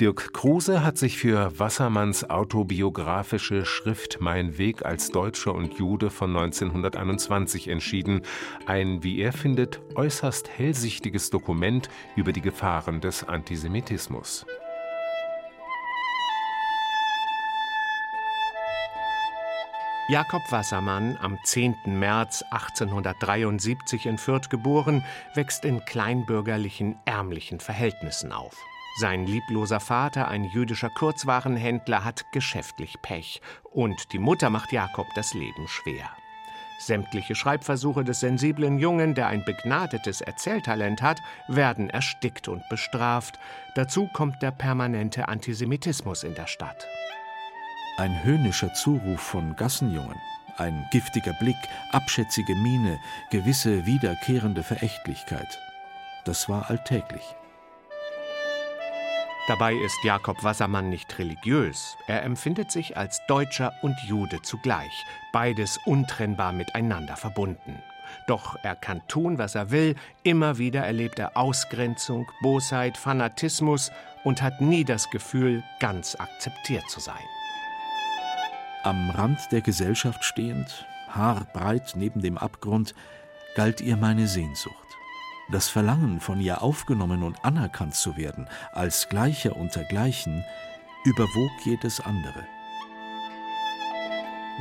[SPEAKER 1] Dirk Kruse hat sich für Wassermanns autobiografische Schrift Mein Weg als Deutscher und Jude von 1921 entschieden, ein, wie er findet, äußerst hellsichtiges Dokument über die Gefahren des Antisemitismus.
[SPEAKER 17] Jakob Wassermann, am 10. März 1873 in Fürth geboren, wächst in kleinbürgerlichen, ärmlichen Verhältnissen auf. Sein liebloser Vater, ein jüdischer Kurzwarenhändler, hat geschäftlich Pech und die Mutter macht Jakob das Leben schwer. Sämtliche Schreibversuche des sensiblen Jungen, der ein begnadetes Erzähltalent hat, werden erstickt und bestraft. Dazu kommt der permanente Antisemitismus in der Stadt.
[SPEAKER 9] Ein höhnischer Zuruf von Gassenjungen, ein giftiger Blick, abschätzige Miene, gewisse wiederkehrende Verächtlichkeit. Das war alltäglich.
[SPEAKER 17] Dabei ist Jakob Wassermann nicht religiös. Er empfindet sich als Deutscher und Jude zugleich, beides untrennbar miteinander verbunden. Doch er kann tun, was er will, immer wieder erlebt er Ausgrenzung, Bosheit, Fanatismus und hat nie das Gefühl, ganz akzeptiert zu sein.
[SPEAKER 9] Am Rand der Gesellschaft stehend, haarbreit neben dem Abgrund, galt ihr meine Sehnsucht. Das Verlangen, von ihr aufgenommen und anerkannt zu werden, als Gleicher unter Gleichen, überwog jedes andere.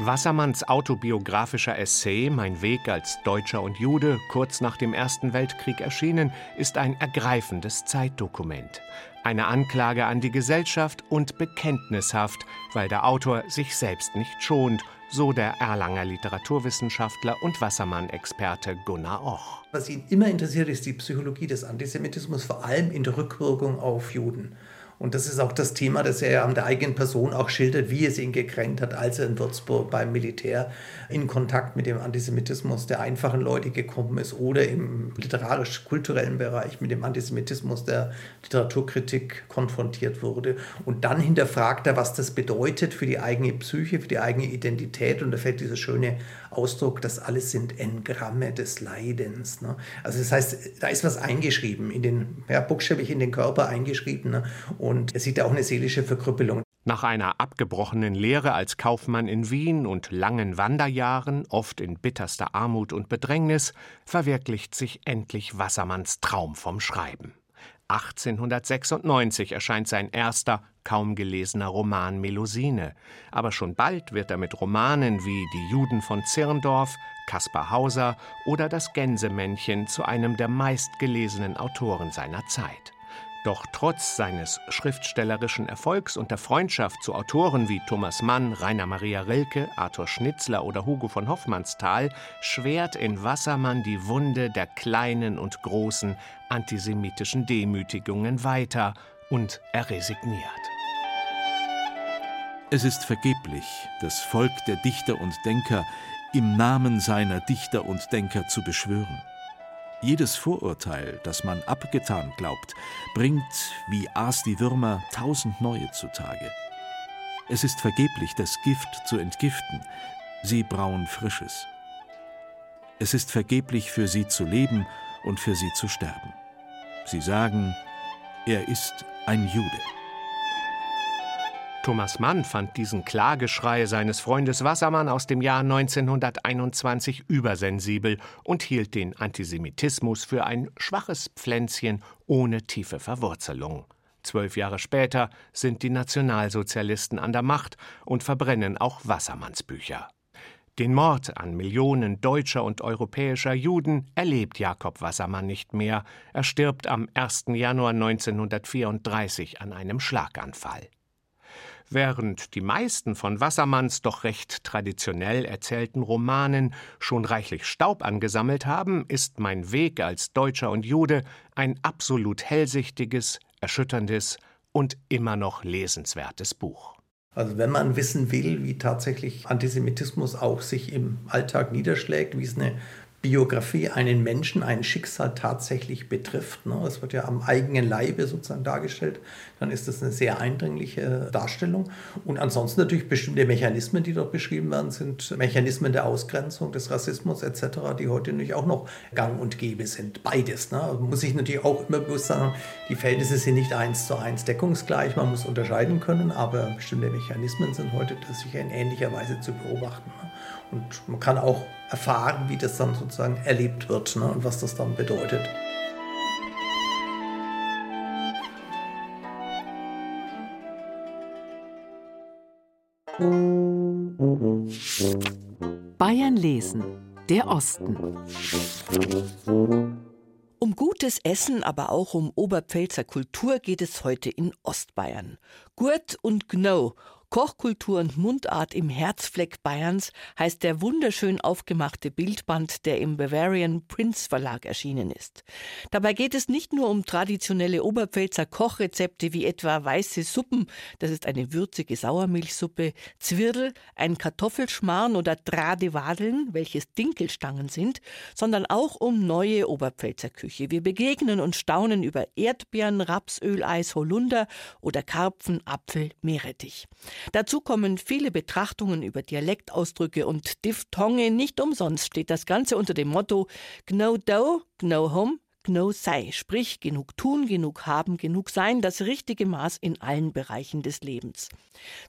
[SPEAKER 17] Wassermanns autobiografischer Essay Mein Weg als Deutscher und Jude, kurz nach dem Ersten Weltkrieg erschienen, ist ein ergreifendes Zeitdokument. Eine Anklage an die Gesellschaft und bekenntnishaft, weil der Autor sich selbst nicht schont, so der Erlanger Literaturwissenschaftler und Wassermann-Experte Gunnar Och.
[SPEAKER 18] Was ihn immer interessiert, ist die Psychologie des Antisemitismus, vor allem in der Rückwirkung auf Juden. Und das ist auch das Thema, das er an der eigenen Person auch schildert, wie es ihn gekränkt hat, als er in Würzburg beim Militär in Kontakt mit dem Antisemitismus der einfachen Leute gekommen ist oder im literarisch-kulturellen Bereich mit dem Antisemitismus der Literaturkritik konfrontiert wurde. Und dann hinterfragt er, was das bedeutet für die eigene Psyche, für die eigene Identität. Und da fällt dieser schöne Ausdruck, das alles sind Engramme des Leidens. Ne? Also das heißt, da ist was eingeschrieben, in den, ja, buchstäblich in den Körper eingeschrieben. Ne? Und es sieht auch eine seelische Verkrüppelung.
[SPEAKER 17] Nach einer abgebrochenen Lehre als Kaufmann in Wien und langen Wanderjahren, oft in bitterster Armut und Bedrängnis, verwirklicht sich endlich Wassermanns Traum vom Schreiben. 1896 erscheint sein erster, kaum gelesener Roman Melusine. Aber schon bald wird er mit Romanen wie Die Juden von Zirndorf, Kaspar Hauser oder Das Gänsemännchen zu einem der meistgelesenen Autoren seiner Zeit. Doch trotz seines schriftstellerischen Erfolgs und der Freundschaft zu Autoren wie Thomas Mann, Rainer Maria Rilke, Arthur Schnitzler oder Hugo von Hoffmannsthal schwert in Wassermann die Wunde der kleinen und großen antisemitischen Demütigungen weiter und er resigniert.
[SPEAKER 9] Es ist vergeblich, das Volk der Dichter und Denker im Namen seiner Dichter und Denker zu beschwören. Jedes Vorurteil, das man abgetan glaubt, bringt, wie aß die Würmer, tausend neue zutage. Es ist vergeblich, das Gift zu entgiften, sie brauen Frisches. Es ist vergeblich, für sie zu leben und für sie zu sterben. Sie sagen, er ist ein Jude.
[SPEAKER 17] Thomas Mann fand diesen Klageschrei seines Freundes Wassermann aus dem Jahr 1921 übersensibel und hielt den Antisemitismus für ein schwaches Pflänzchen ohne tiefe Verwurzelung. Zwölf Jahre später sind die Nationalsozialisten an der Macht und verbrennen auch Wassermanns Bücher. Den Mord an Millionen deutscher und europäischer Juden erlebt Jakob Wassermann nicht mehr. Er stirbt am 1. Januar 1934 an einem Schlaganfall. Während die meisten von Wassermanns doch recht traditionell erzählten Romanen schon reichlich Staub angesammelt haben, ist mein Weg als Deutscher und Jude ein absolut hellsichtiges, erschütterndes und immer noch lesenswertes Buch.
[SPEAKER 18] Also wenn man wissen will, wie tatsächlich Antisemitismus auch sich im Alltag niederschlägt, wie es eine Biografie einen Menschen, ein Schicksal tatsächlich betrifft. Ne? Es wird ja am eigenen Leibe sozusagen dargestellt. Dann ist das eine sehr eindringliche Darstellung. Und ansonsten natürlich bestimmte Mechanismen, die dort beschrieben werden, sind Mechanismen der Ausgrenzung, des Rassismus etc., die heute natürlich auch noch gang und gäbe sind. Beides. Ne? Also muss ich natürlich auch immer bewusst sagen, die Verhältnisse sind nicht eins zu eins deckungsgleich. Man muss unterscheiden können, aber bestimmte Mechanismen sind heute sicher in ähnlicher Weise zu beobachten. Ne? Und man kann auch erfahren, wie das dann sozusagen erlebt wird ne, und was das dann bedeutet.
[SPEAKER 2] Bayern lesen, der Osten.
[SPEAKER 19] Um gutes Essen, aber auch um Oberpfälzer Kultur geht es heute in Ostbayern. Gurt und Gno Kochkultur und Mundart im Herzfleck Bayerns heißt der wunderschön aufgemachte Bildband, der im Bavarian Prince Verlag erschienen ist. Dabei geht es nicht nur um traditionelle Oberpfälzer Kochrezepte wie etwa weiße Suppen, das ist eine würzige Sauermilchsuppe, Zwirl, ein Kartoffelschmarrn oder Dradewadeln, welches Dinkelstangen sind, sondern auch um neue Oberpfälzer Küche. Wir begegnen und staunen über Erdbeeren, Rapsöl, Eis, Holunder oder Karpfen, Apfel, Meerrettich. Dazu kommen viele Betrachtungen über Dialektausdrücke und Diphthonge. Nicht umsonst steht das Ganze unter dem Motto Gno do, Gno hum, Gno sei, sprich genug tun, genug haben, genug sein, das richtige Maß in allen Bereichen des Lebens.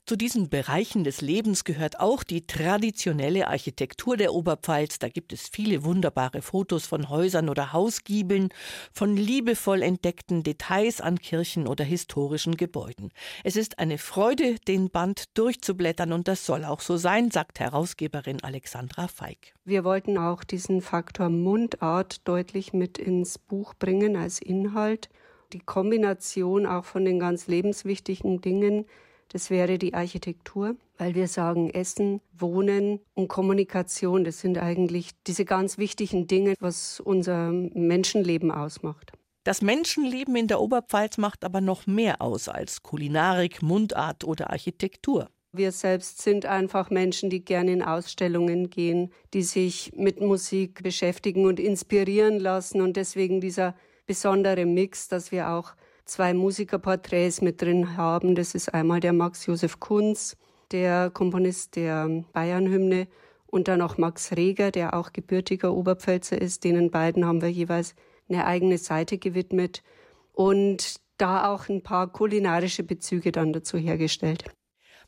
[SPEAKER 19] Zu diesen Bereichen des Lebens gehört auch die traditionelle Architektur der Oberpfalz. Da gibt es viele wunderbare Fotos von Häusern oder Hausgiebeln, von liebevoll entdeckten Details an Kirchen oder historischen Gebäuden. Es ist eine Freude, den Band durchzublättern und das soll auch so sein, sagt Herausgeberin Alexandra Feig.
[SPEAKER 20] Wir wollten auch diesen Faktor Mundart deutlich mit ins Buch bringen als Inhalt. Die Kombination auch von den ganz lebenswichtigen Dingen, das wäre die Architektur, weil wir sagen, Essen, Wohnen und Kommunikation, das sind eigentlich diese ganz wichtigen Dinge, was unser Menschenleben ausmacht.
[SPEAKER 19] Das Menschenleben in der Oberpfalz macht aber noch mehr aus als Kulinarik, Mundart oder Architektur.
[SPEAKER 20] Wir selbst sind einfach Menschen, die gerne in Ausstellungen gehen, die sich mit Musik beschäftigen und inspirieren lassen. Und deswegen dieser besondere Mix, dass wir auch zwei Musikerporträts mit drin haben. Das ist einmal der Max Josef Kunz, der Komponist der Bayernhymne, und dann auch Max Reger, der auch gebürtiger Oberpfälzer ist. Denen beiden haben wir jeweils eine eigene Seite gewidmet und da auch ein paar kulinarische Bezüge dann dazu hergestellt.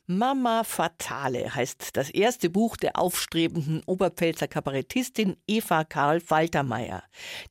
[SPEAKER 19] Mama Fatale heißt das erste Buch der aufstrebenden Oberpfälzer Kabarettistin Eva Karl Faltermeier.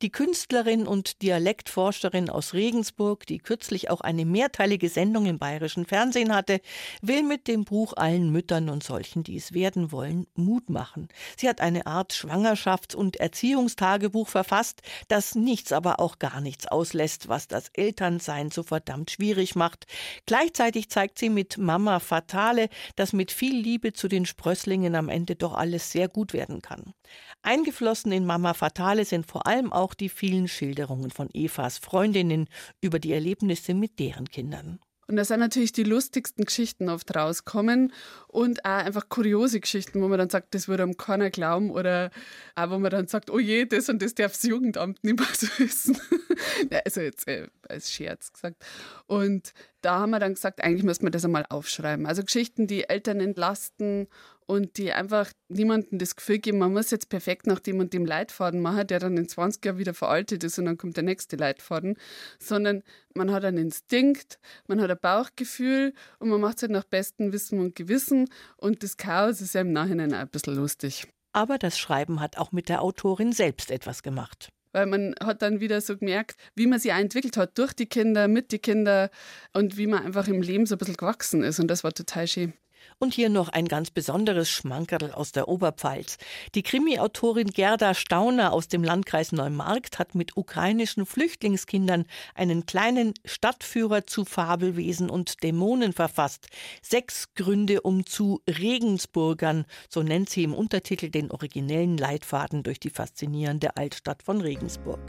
[SPEAKER 19] Die Künstlerin und Dialektforscherin aus Regensburg, die kürzlich auch eine mehrteilige Sendung im bayerischen Fernsehen hatte, will mit dem Buch allen Müttern und solchen, die es werden wollen, Mut machen. Sie hat eine Art Schwangerschafts- und Erziehungstagebuch verfasst, das nichts, aber auch gar nichts auslässt, was das Elternsein so verdammt schwierig macht. Gleichzeitig zeigt sie mit Mama Fatale Fatale, dass mit viel Liebe zu den Sprösslingen am Ende doch alles sehr gut werden kann. Eingeflossen in Mama Fatale sind vor allem auch die vielen Schilderungen von Evas Freundinnen über die Erlebnisse mit deren Kindern.
[SPEAKER 21] Und da sind natürlich die lustigsten Geschichten oft rauskommen und auch einfach kuriose Geschichten, wo man dann sagt, das würde einem keiner glauben oder auch wo man dann sagt, oh je, das und das darf das Jugendamt nicht mehr so wissen. also jetzt äh, als Scherz gesagt. Und da haben wir dann gesagt, eigentlich müsste man das einmal aufschreiben. Also Geschichten, die Eltern entlasten und die einfach niemandem das Gefühl geben, man muss jetzt perfekt nach dem und dem Leitfaden machen, der dann in 20 Jahren wieder veraltet ist und dann kommt der nächste Leitfaden, sondern man hat einen Instinkt, man hat ein Bauchgefühl und man macht es halt nach bestem Wissen und Gewissen und das Chaos ist ja im Nachhinein auch ein bisschen lustig.
[SPEAKER 19] Aber das Schreiben hat auch mit der Autorin selbst etwas gemacht
[SPEAKER 21] weil man hat dann wieder so gemerkt, wie man sich entwickelt hat durch die Kinder, mit den Kindern und wie man einfach im Leben so ein bisschen gewachsen ist und das war total schön.
[SPEAKER 19] Und hier noch ein ganz besonderes Schmankerl aus der Oberpfalz. Die Krimi-Autorin Gerda Stauner aus dem Landkreis Neumarkt hat mit ukrainischen Flüchtlingskindern einen kleinen Stadtführer zu Fabelwesen und Dämonen verfasst. Sechs Gründe, um zu Regensburgern, so nennt sie im Untertitel den originellen Leitfaden durch die faszinierende Altstadt von Regensburg.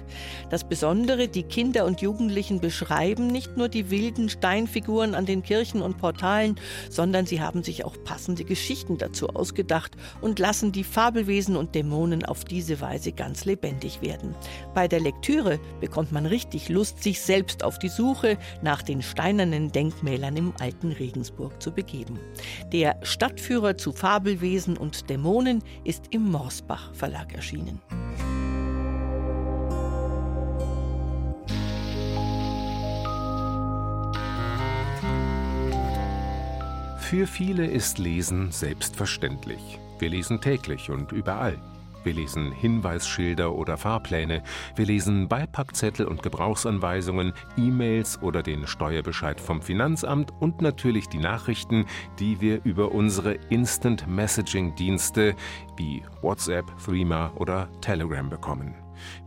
[SPEAKER 19] Das Besondere, die Kinder und Jugendlichen beschreiben nicht nur die wilden Steinfiguren an den Kirchen und Portalen, sondern sie haben sich auch passende Geschichten dazu ausgedacht und lassen die Fabelwesen und Dämonen auf diese Weise ganz lebendig werden. Bei der Lektüre bekommt man richtig Lust, sich selbst auf die Suche nach den steinernen Denkmälern im alten Regensburg zu begeben. Der Stadtführer zu Fabelwesen und Dämonen ist im Morsbach Verlag erschienen.
[SPEAKER 1] Für viele ist Lesen selbstverständlich. Wir lesen täglich und überall. Wir lesen Hinweisschilder oder Fahrpläne. Wir lesen Beipackzettel und Gebrauchsanweisungen, E-Mails oder den Steuerbescheid vom Finanzamt und natürlich die Nachrichten, die wir über unsere Instant Messaging Dienste wie WhatsApp, Threema oder Telegram bekommen.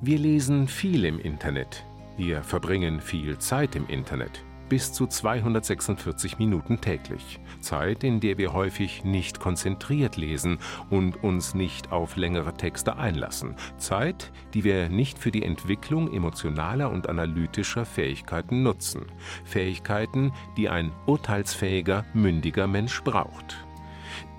[SPEAKER 1] Wir lesen viel im Internet. Wir verbringen viel Zeit im Internet. Bis zu 246 Minuten täglich. Zeit, in der wir häufig nicht konzentriert lesen und uns nicht auf längere Texte einlassen. Zeit, die wir nicht für die Entwicklung emotionaler und analytischer Fähigkeiten nutzen. Fähigkeiten, die ein urteilsfähiger, mündiger Mensch braucht.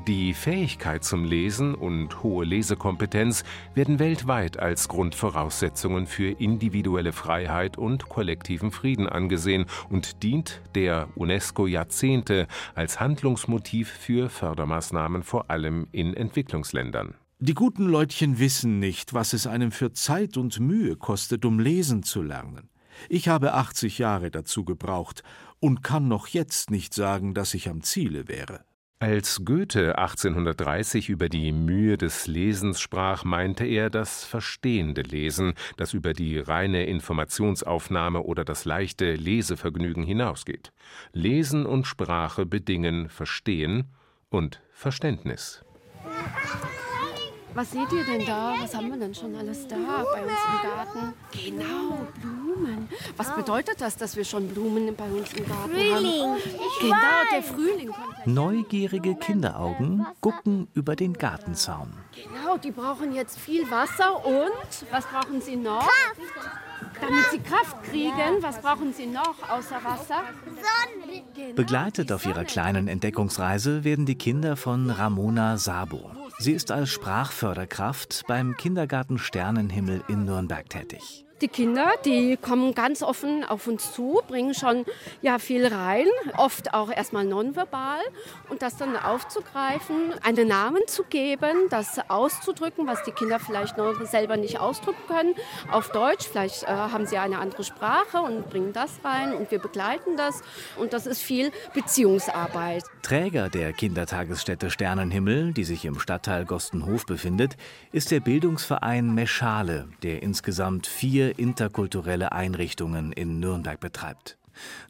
[SPEAKER 1] Die Fähigkeit zum Lesen und hohe Lesekompetenz werden weltweit als Grundvoraussetzungen für individuelle Freiheit und kollektiven Frieden angesehen und dient der UNESCO Jahrzehnte als Handlungsmotiv für Fördermaßnahmen vor allem in Entwicklungsländern.
[SPEAKER 9] Die guten Leutchen wissen nicht, was es einem für Zeit und Mühe kostet, um lesen zu lernen. Ich habe 80 Jahre dazu gebraucht und kann noch jetzt nicht sagen, dass ich am Ziele wäre.
[SPEAKER 1] Als Goethe 1830 über die Mühe des Lesens sprach, meinte er das verstehende Lesen, das über die reine Informationsaufnahme oder das leichte Lesevergnügen hinausgeht. Lesen und Sprache bedingen Verstehen und Verständnis.
[SPEAKER 22] Was seht ihr denn da? Was haben wir denn schon alles da bei uns im Garten? Genau, Blumen. Was bedeutet das, dass wir schon Blumen bei uns im Garten
[SPEAKER 23] Frühling.
[SPEAKER 22] haben?
[SPEAKER 23] Ich
[SPEAKER 22] Genau, der Frühling.
[SPEAKER 24] Neugierige Kinderaugen gucken über den Gartenzaun.
[SPEAKER 22] Genau, die brauchen jetzt viel Wasser und was brauchen sie noch? Damit sie Kraft kriegen, was brauchen sie noch außer Wasser? Sonne.
[SPEAKER 24] Begleitet auf ihrer kleinen Entdeckungsreise werden die Kinder von Ramona Sabo. Sie ist als Sprachförderkraft beim Kindergarten Sternenhimmel in Nürnberg tätig.
[SPEAKER 22] Die Kinder, die kommen ganz offen auf uns zu, bringen schon ja viel rein, oft auch erstmal nonverbal und das dann aufzugreifen, einen Namen zu geben, das auszudrücken, was die Kinder vielleicht noch selber nicht ausdrücken können, auf Deutsch. Vielleicht äh, haben sie eine andere Sprache und bringen das rein und wir begleiten das und das ist viel Beziehungsarbeit.
[SPEAKER 24] Träger der Kindertagesstätte Sternenhimmel, die sich im Stadtteil Gostenhof befindet, ist der Bildungsverein Meschale, der insgesamt vier interkulturelle Einrichtungen in Nürnberg betreibt.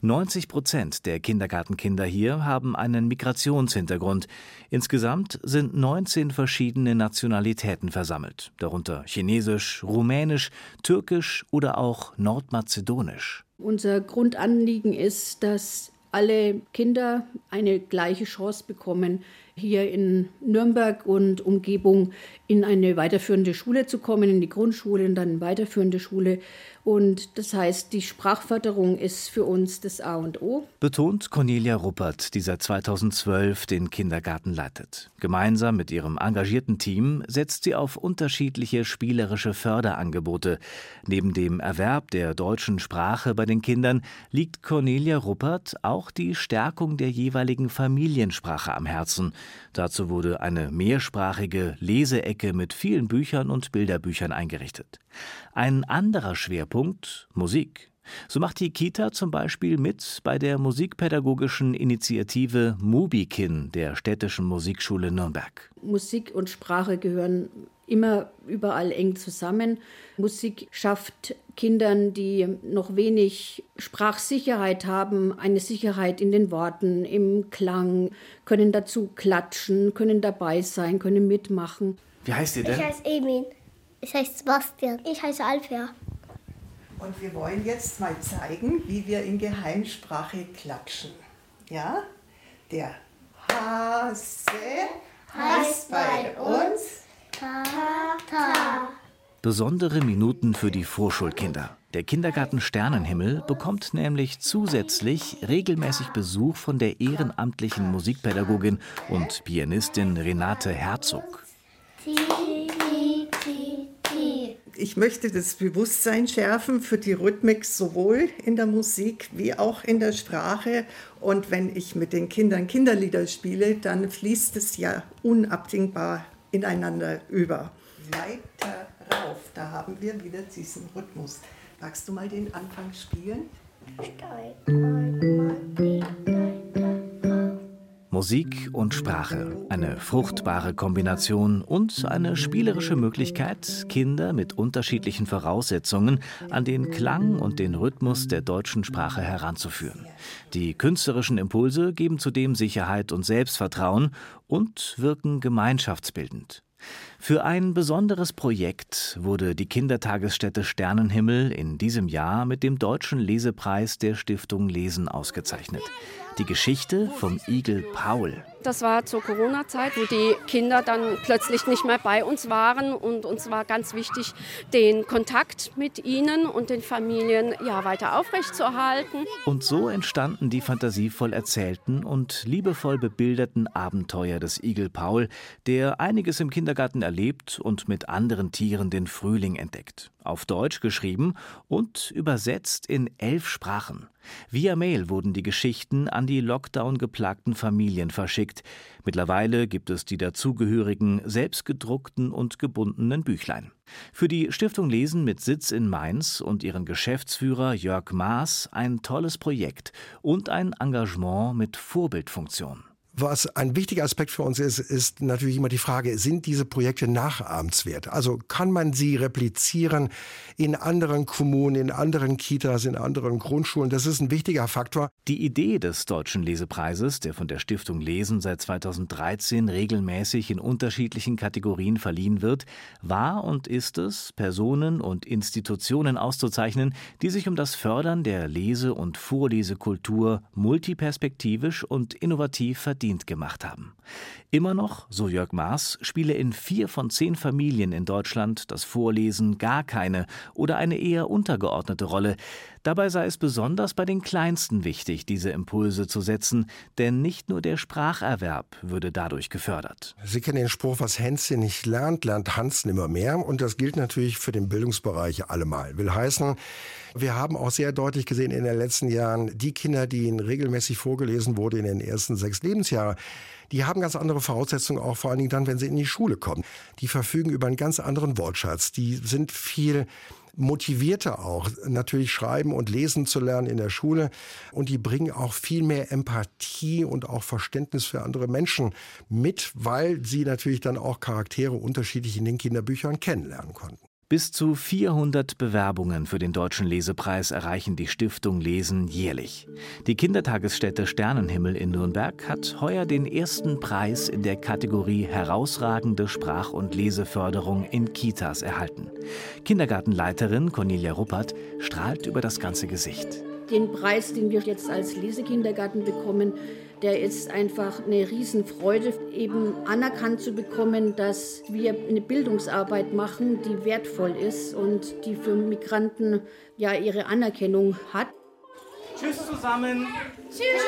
[SPEAKER 24] 90 Prozent der Kindergartenkinder hier haben einen Migrationshintergrund. Insgesamt sind 19 verschiedene Nationalitäten versammelt, darunter Chinesisch, Rumänisch, Türkisch oder auch Nordmazedonisch.
[SPEAKER 25] Unser Grundanliegen ist, dass alle Kinder eine gleiche Chance bekommen, hier in Nürnberg und Umgebung in eine weiterführende Schule zu kommen, in die Grundschule und dann weiterführende Schule. Und das heißt, die Sprachförderung ist für uns das A und O.
[SPEAKER 24] Betont Cornelia Ruppert, die seit 2012 den Kindergarten leitet. Gemeinsam mit ihrem engagierten Team setzt sie auf unterschiedliche spielerische Förderangebote. Neben dem Erwerb der deutschen Sprache bei den Kindern liegt Cornelia Ruppert auch die Stärkung der jeweiligen Familiensprache am Herzen. Dazu wurde eine mehrsprachige Leseecke mit vielen Büchern und Bilderbüchern eingerichtet. Ein anderer Schwerpunkt Musik. So macht die Kita zum Beispiel mit bei der musikpädagogischen Initiative Mubikin der Städtischen Musikschule Nürnberg.
[SPEAKER 25] Musik und Sprache gehören immer überall eng zusammen. Musik schafft Kindern, die noch wenig Sprachsicherheit haben, eine Sicherheit in den Worten, im Klang, können dazu klatschen, können dabei sein, können mitmachen.
[SPEAKER 24] Wie heißt ihr
[SPEAKER 23] Ich heiße Emin. Ich heiße Sebastian. Ich heiße Alfia.
[SPEAKER 26] Und wir wollen jetzt mal zeigen, wie wir in Geheimsprache klatschen. Ja? Der Hase heißt bei uns
[SPEAKER 23] Tata.
[SPEAKER 24] Besondere Minuten für die Vorschulkinder. Der Kindergarten Sternenhimmel bekommt nämlich zusätzlich regelmäßig Besuch von der ehrenamtlichen Musikpädagogin und Pianistin Renate Herzog.
[SPEAKER 23] Ti.
[SPEAKER 26] Ich möchte das Bewusstsein schärfen für die Rhythmik sowohl in der Musik wie auch in der Sprache. Und wenn ich mit den Kindern Kinderlieder spiele, dann fließt es ja unabdingbar ineinander über. Weiter rauf, da haben wir wieder diesen Rhythmus. Magst du mal den Anfang spielen?
[SPEAKER 24] Musik und Sprache, eine fruchtbare Kombination und eine spielerische Möglichkeit, Kinder mit unterschiedlichen Voraussetzungen an den Klang und den Rhythmus der deutschen Sprache heranzuführen. Die künstlerischen Impulse geben zudem Sicherheit und Selbstvertrauen und wirken gemeinschaftsbildend. Für ein besonderes Projekt wurde die Kindertagesstätte Sternenhimmel in diesem Jahr mit dem Deutschen Lesepreis der Stiftung Lesen ausgezeichnet. Die Geschichte vom Igel Paul.
[SPEAKER 22] Das war zur Corona-Zeit, wo die Kinder dann plötzlich nicht mehr bei uns waren und uns war ganz wichtig, den Kontakt mit ihnen und den Familien ja weiter aufrechtzuerhalten.
[SPEAKER 24] Und so entstanden die fantasievoll erzählten und liebevoll bebilderten Abenteuer des Igel Paul, der einiges im Kindergarten erlebt und mit anderen Tieren den Frühling entdeckt. Auf Deutsch geschrieben und übersetzt in elf Sprachen. Via Mail wurden die Geschichten an die Lockdown-geplagten Familien verschickt. Mittlerweile gibt es die dazugehörigen selbstgedruckten und gebundenen Büchlein. Für die Stiftung Lesen mit Sitz in Mainz und ihren Geschäftsführer Jörg Maas ein tolles Projekt und ein Engagement mit Vorbildfunktion.
[SPEAKER 27] Was ein wichtiger Aspekt für uns ist, ist natürlich immer die Frage, sind diese Projekte nachahmenswert? Also kann man sie replizieren in anderen Kommunen, in anderen Kitas, in anderen Grundschulen? Das ist ein wichtiger Faktor.
[SPEAKER 24] Die Idee des Deutschen Lesepreises, der von der Stiftung Lesen seit 2013 regelmäßig in unterschiedlichen Kategorien verliehen wird, war und ist es, Personen und Institutionen auszuzeichnen, die sich um das Fördern der Lese- und Vorlesekultur multiperspektivisch und innovativ verdienen verdient gemacht haben. Immer noch, so Jörg Maas, spiele in vier von zehn Familien in Deutschland das Vorlesen gar keine oder eine eher untergeordnete Rolle. Dabei sei es besonders bei den Kleinsten wichtig, diese Impulse zu setzen, denn nicht nur der Spracherwerb würde dadurch gefördert.
[SPEAKER 27] Sie kennen den Spruch, was Hänschen nicht lernt, lernt Hans nimmer mehr. Und das gilt natürlich für den Bildungsbereich allemal. Will heißen, wir haben auch sehr deutlich gesehen in den letzten Jahren, die Kinder, die ihnen regelmäßig vorgelesen wurde in den ersten sechs Lebensjahren, die haben ganz andere Voraussetzungen, auch vor allen Dingen dann, wenn sie in die Schule kommen. Die verfügen über einen ganz anderen Wortschatz. Die sind viel motivierter auch, natürlich schreiben und lesen zu lernen in der Schule. Und die bringen auch viel mehr Empathie und auch Verständnis für andere Menschen mit, weil sie natürlich dann auch Charaktere unterschiedlich in den Kinderbüchern kennenlernen konnten.
[SPEAKER 24] Bis zu 400 Bewerbungen für den Deutschen Lesepreis erreichen die Stiftung Lesen jährlich. Die Kindertagesstätte Sternenhimmel in Nürnberg hat heuer den ersten Preis in der Kategorie Herausragende Sprach- und Leseförderung in Kitas erhalten. Kindergartenleiterin Cornelia Ruppert strahlt über das ganze Gesicht.
[SPEAKER 25] Den Preis, den wir jetzt als Lesekindergarten bekommen, der ist einfach eine Riesenfreude, eben anerkannt zu bekommen, dass wir eine Bildungsarbeit machen, die wertvoll ist und die für Migranten ja ihre Anerkennung hat.
[SPEAKER 28] Tschüss zusammen.
[SPEAKER 25] Tschüss.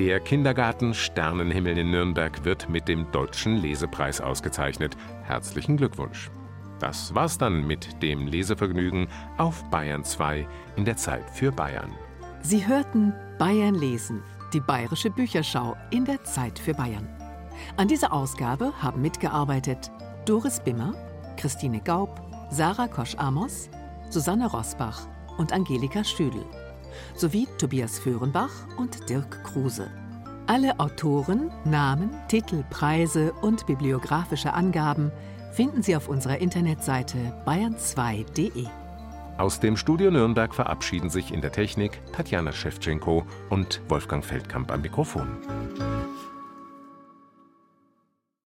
[SPEAKER 1] Der Kindergarten Sternenhimmel in Nürnberg wird mit dem Deutschen Lesepreis ausgezeichnet. Herzlichen Glückwunsch. Das war's dann mit dem Lesevergnügen auf Bayern 2 in der Zeit für Bayern.
[SPEAKER 2] Sie hörten Bayern lesen, die bayerische Bücherschau in der Zeit für Bayern. An dieser Ausgabe haben mitgearbeitet Doris Bimmer, Christine Gaub, Sarah Kosch-Amos, Susanne Rosbach und Angelika Stüdel sowie Tobias Föhrenbach und Dirk Kruse. Alle Autoren, Namen, Titel, Preise und bibliografische Angaben finden Sie auf unserer Internetseite bayern2.de.
[SPEAKER 1] Aus dem Studio Nürnberg verabschieden sich in der Technik Tatjana Schewtschenko und Wolfgang Feldkamp am Mikrofon.